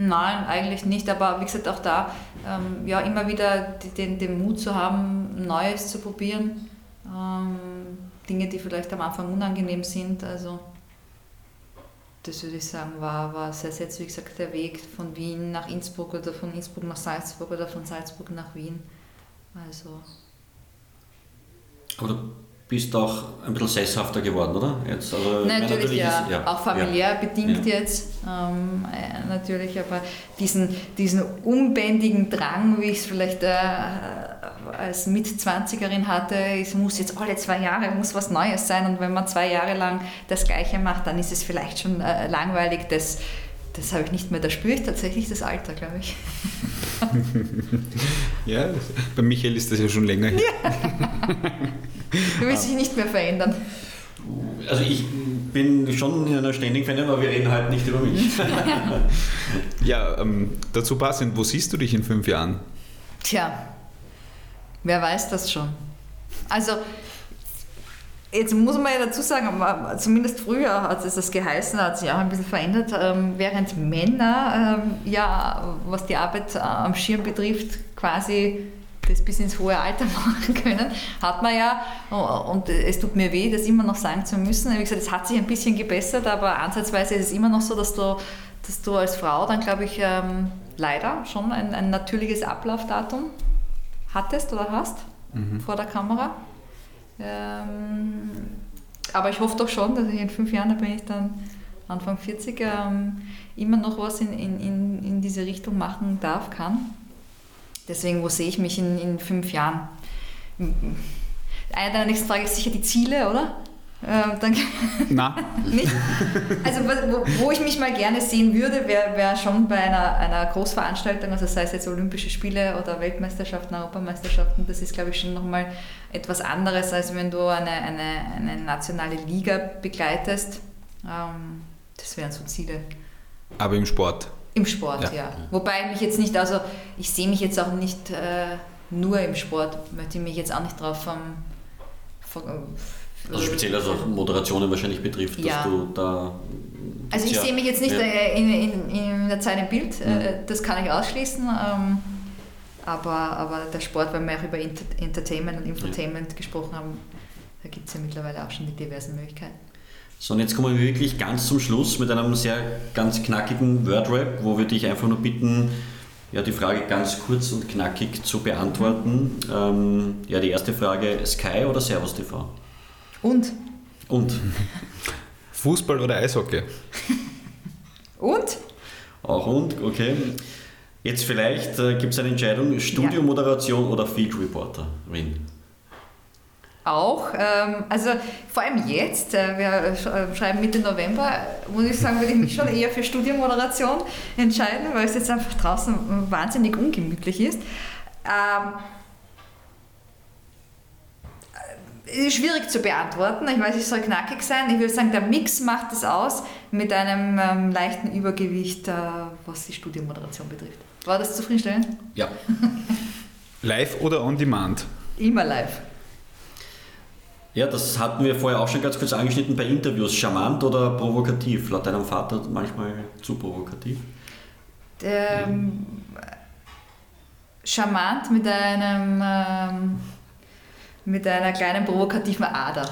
Nein, eigentlich nicht. Aber wie gesagt, auch da ähm, ja, immer wieder den, den Mut zu haben, Neues zu probieren. Ähm, Dinge, die vielleicht am Anfang unangenehm sind. Also das würde ich sagen, war, war sehr, sehr, wie gesagt, der Weg von Wien nach Innsbruck oder von Innsbruck nach Salzburg oder von Salzburg nach Wien. Also. Aber bist auch ein bisschen sesshafter geworden, oder? Jetzt, also, natürlich, natürlich ja. Ist, ja. Auch familiär ja. bedingt ja. jetzt. Ähm, äh, natürlich, aber diesen, diesen unbändigen Drang, wie ich es vielleicht äh, als Mitzwanzigerin hatte, es muss jetzt alle zwei Jahre muss was Neues sein und wenn man zwei Jahre lang das Gleiche macht, dann ist es vielleicht schon äh, langweilig. Das, das habe ich nicht mehr. Da spüre ich tatsächlich das Alter, glaube ich. [LAUGHS] ja, bei Michael ist das ja schon länger her. [LAUGHS] [LAUGHS] Du willst dich nicht mehr verändern. Also ich bin schon in einer ständigen Veränderung, aber wir reden halt nicht über mich. [LAUGHS] ja, ähm, dazu passend, wo siehst du dich in fünf Jahren? Tja, wer weiß das schon. Also Jetzt muss man ja dazu sagen, zumindest früher hat es das geheißen, hat sich auch ein bisschen verändert, ähm, während Männer ähm, ja, was die Arbeit am Schirm betrifft, quasi das bis ins hohe Alter [LAUGHS] machen können, hat man ja, und es tut mir weh, das immer noch sagen zu müssen. Wie gesagt, es hat sich ein bisschen gebessert, aber ansatzweise ist es immer noch so, dass du, dass du als Frau dann, glaube ich, ähm, leider schon ein, ein, natürliches Ablaufdatum hattest oder hast mhm. vor der Kamera. Ähm, aber ich hoffe doch schon, dass ich in fünf Jahren, da bin ich dann Anfang 40, ähm, immer noch was in, in, in diese Richtung machen darf, kann. Deswegen, wo sehe ich mich in, in fünf Jahren? Eine deiner nächsten Fragen ist sicher die Ziele, oder? Äh, dann [LAUGHS] Na. [LAUGHS] nicht. Also wo, wo, ich mich mal gerne sehen würde, wäre wär schon bei einer, einer Großveranstaltung, also sei es jetzt Olympische Spiele oder Weltmeisterschaften, Europameisterschaften, das ist glaube ich schon nochmal etwas anderes, als wenn du eine, eine, eine nationale Liga begleitest. Ähm, das wären so Ziele. Aber im Sport? Im Sport, ja. ja. Wobei mich jetzt nicht, also ich sehe mich jetzt auch nicht äh, nur im Sport, möchte ich mich jetzt auch nicht drauf vom, vom also speziell was auch Moderationen wahrscheinlich betrifft, ja. dass du da. Also ich ja, sehe mich jetzt nicht ja. in, in, in, der Zeit im Bild, mhm. das kann ich ausschließen. Ähm, aber, aber der Sport, weil wir auch über Entertainment und Infotainment gesprochen haben, da gibt es ja mittlerweile auch schon die diversen Möglichkeiten. So, und jetzt kommen wir wirklich ganz zum Schluss mit einem sehr ganz knackigen Wordrap, wo wir dich einfach nur bitten, ja, die Frage ganz kurz und knackig zu beantworten. Ähm, ja, die erste Frage: Sky oder Servus TV? Und? Und? [LAUGHS] Fußball oder Eishockey? [LAUGHS] und? Auch und, okay. Jetzt vielleicht äh, gibt es eine Entscheidung: Studiomoderation ja. oder Field Reporterin? Auch. Ähm, also vor allem jetzt, äh, wir äh, schreiben Mitte November, muss ich sagen, würde ich mich schon eher für Studiomoderation entscheiden, weil es jetzt einfach draußen wahnsinnig ungemütlich ist. Ähm, ist schwierig zu beantworten. Ich weiß, ich soll knackig sein. Ich würde sagen, der Mix macht es aus mit einem ähm, leichten Übergewicht, äh, was die Studiomoderation betrifft. War das zufriedenstellend? Ja. [LAUGHS] live oder on demand? Immer live. Ja, das hatten wir vorher auch schon ganz kurz angeschnitten bei Interviews. Charmant oder provokativ? Laut deinem Vater manchmal zu provokativ? Ähm, charmant mit einem ähm, mit einer kleinen provokativen Ader.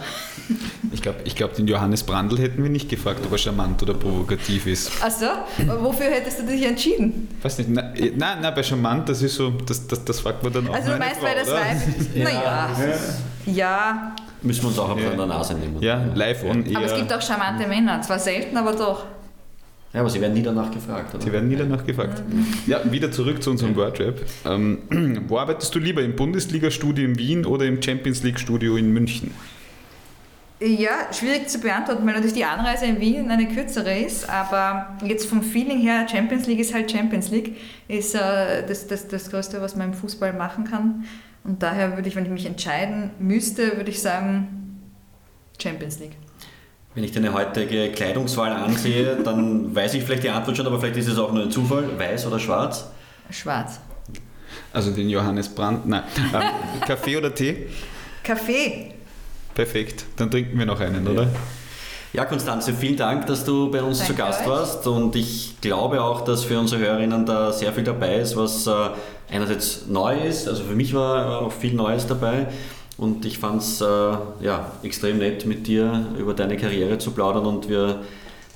Ich glaube, ich glaub, den Johannes Brandl hätten wir nicht gefragt, ob er charmant oder provokativ ist. Achso, wofür hättest du dich entschieden? Weiß nicht, nein, eh, nein, nein bei charmant, das ist so, das, das, das fragt man dann auch Also du meinst, Frau, weil das Weib, naja, ja. ja. Müssen wir uns auch ja. an der Nase nehmen. Ja, live on eher. Aber es gibt auch charmante Männer, zwar selten, aber doch. Ja, aber sie werden nie danach gefragt, oder? Sie werden nie danach gefragt. Ja, wieder zurück zu unserem Wordrap. Ähm, [CLEARS THROAT] wo arbeitest du lieber, im Bundesliga-Studio in Wien oder im Champions League-Studio in München? Ja, schwierig zu beantworten, weil natürlich die Anreise in Wien eine kürzere ist, aber jetzt vom Feeling her, Champions League ist halt Champions League, ist äh, das, das, das Größte, was man im Fußball machen kann. Und daher würde ich, wenn ich mich entscheiden müsste, würde ich sagen Champions League. Wenn ich deine heutige Kleidungswahl ansehe, dann weiß ich vielleicht die Antwort schon, aber vielleicht ist es auch nur ein Zufall. Weiß oder schwarz? Schwarz. Also den Johannes Brandt, nein. Ähm, [LAUGHS] Kaffee oder Tee? Kaffee. Perfekt, dann trinken wir noch einen, oder? Ja, Konstanze, vielen Dank, dass du bei uns Danke zu Gast euch. warst und ich glaube auch, dass für unsere Hörerinnen da sehr viel dabei ist, was äh, einerseits neu ist, also für mich war auch viel Neues dabei und ich fand es äh, ja, extrem nett, mit dir über deine Karriere zu plaudern und wir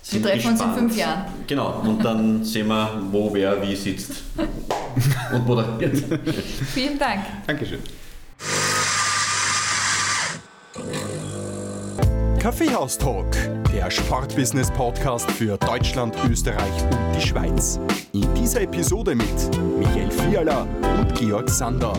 sind Wir treffen gespannt. uns in fünf Jahren. Genau, und dann sehen wir, wo wer wie sitzt [LAUGHS] und moderiert. Vielen Dank. Dankeschön. Kaffeehaus-Talk, der Sportbusiness-Podcast für Deutschland, Österreich und die Schweiz. In dieser Episode mit Michael Fiala und Georg Sander.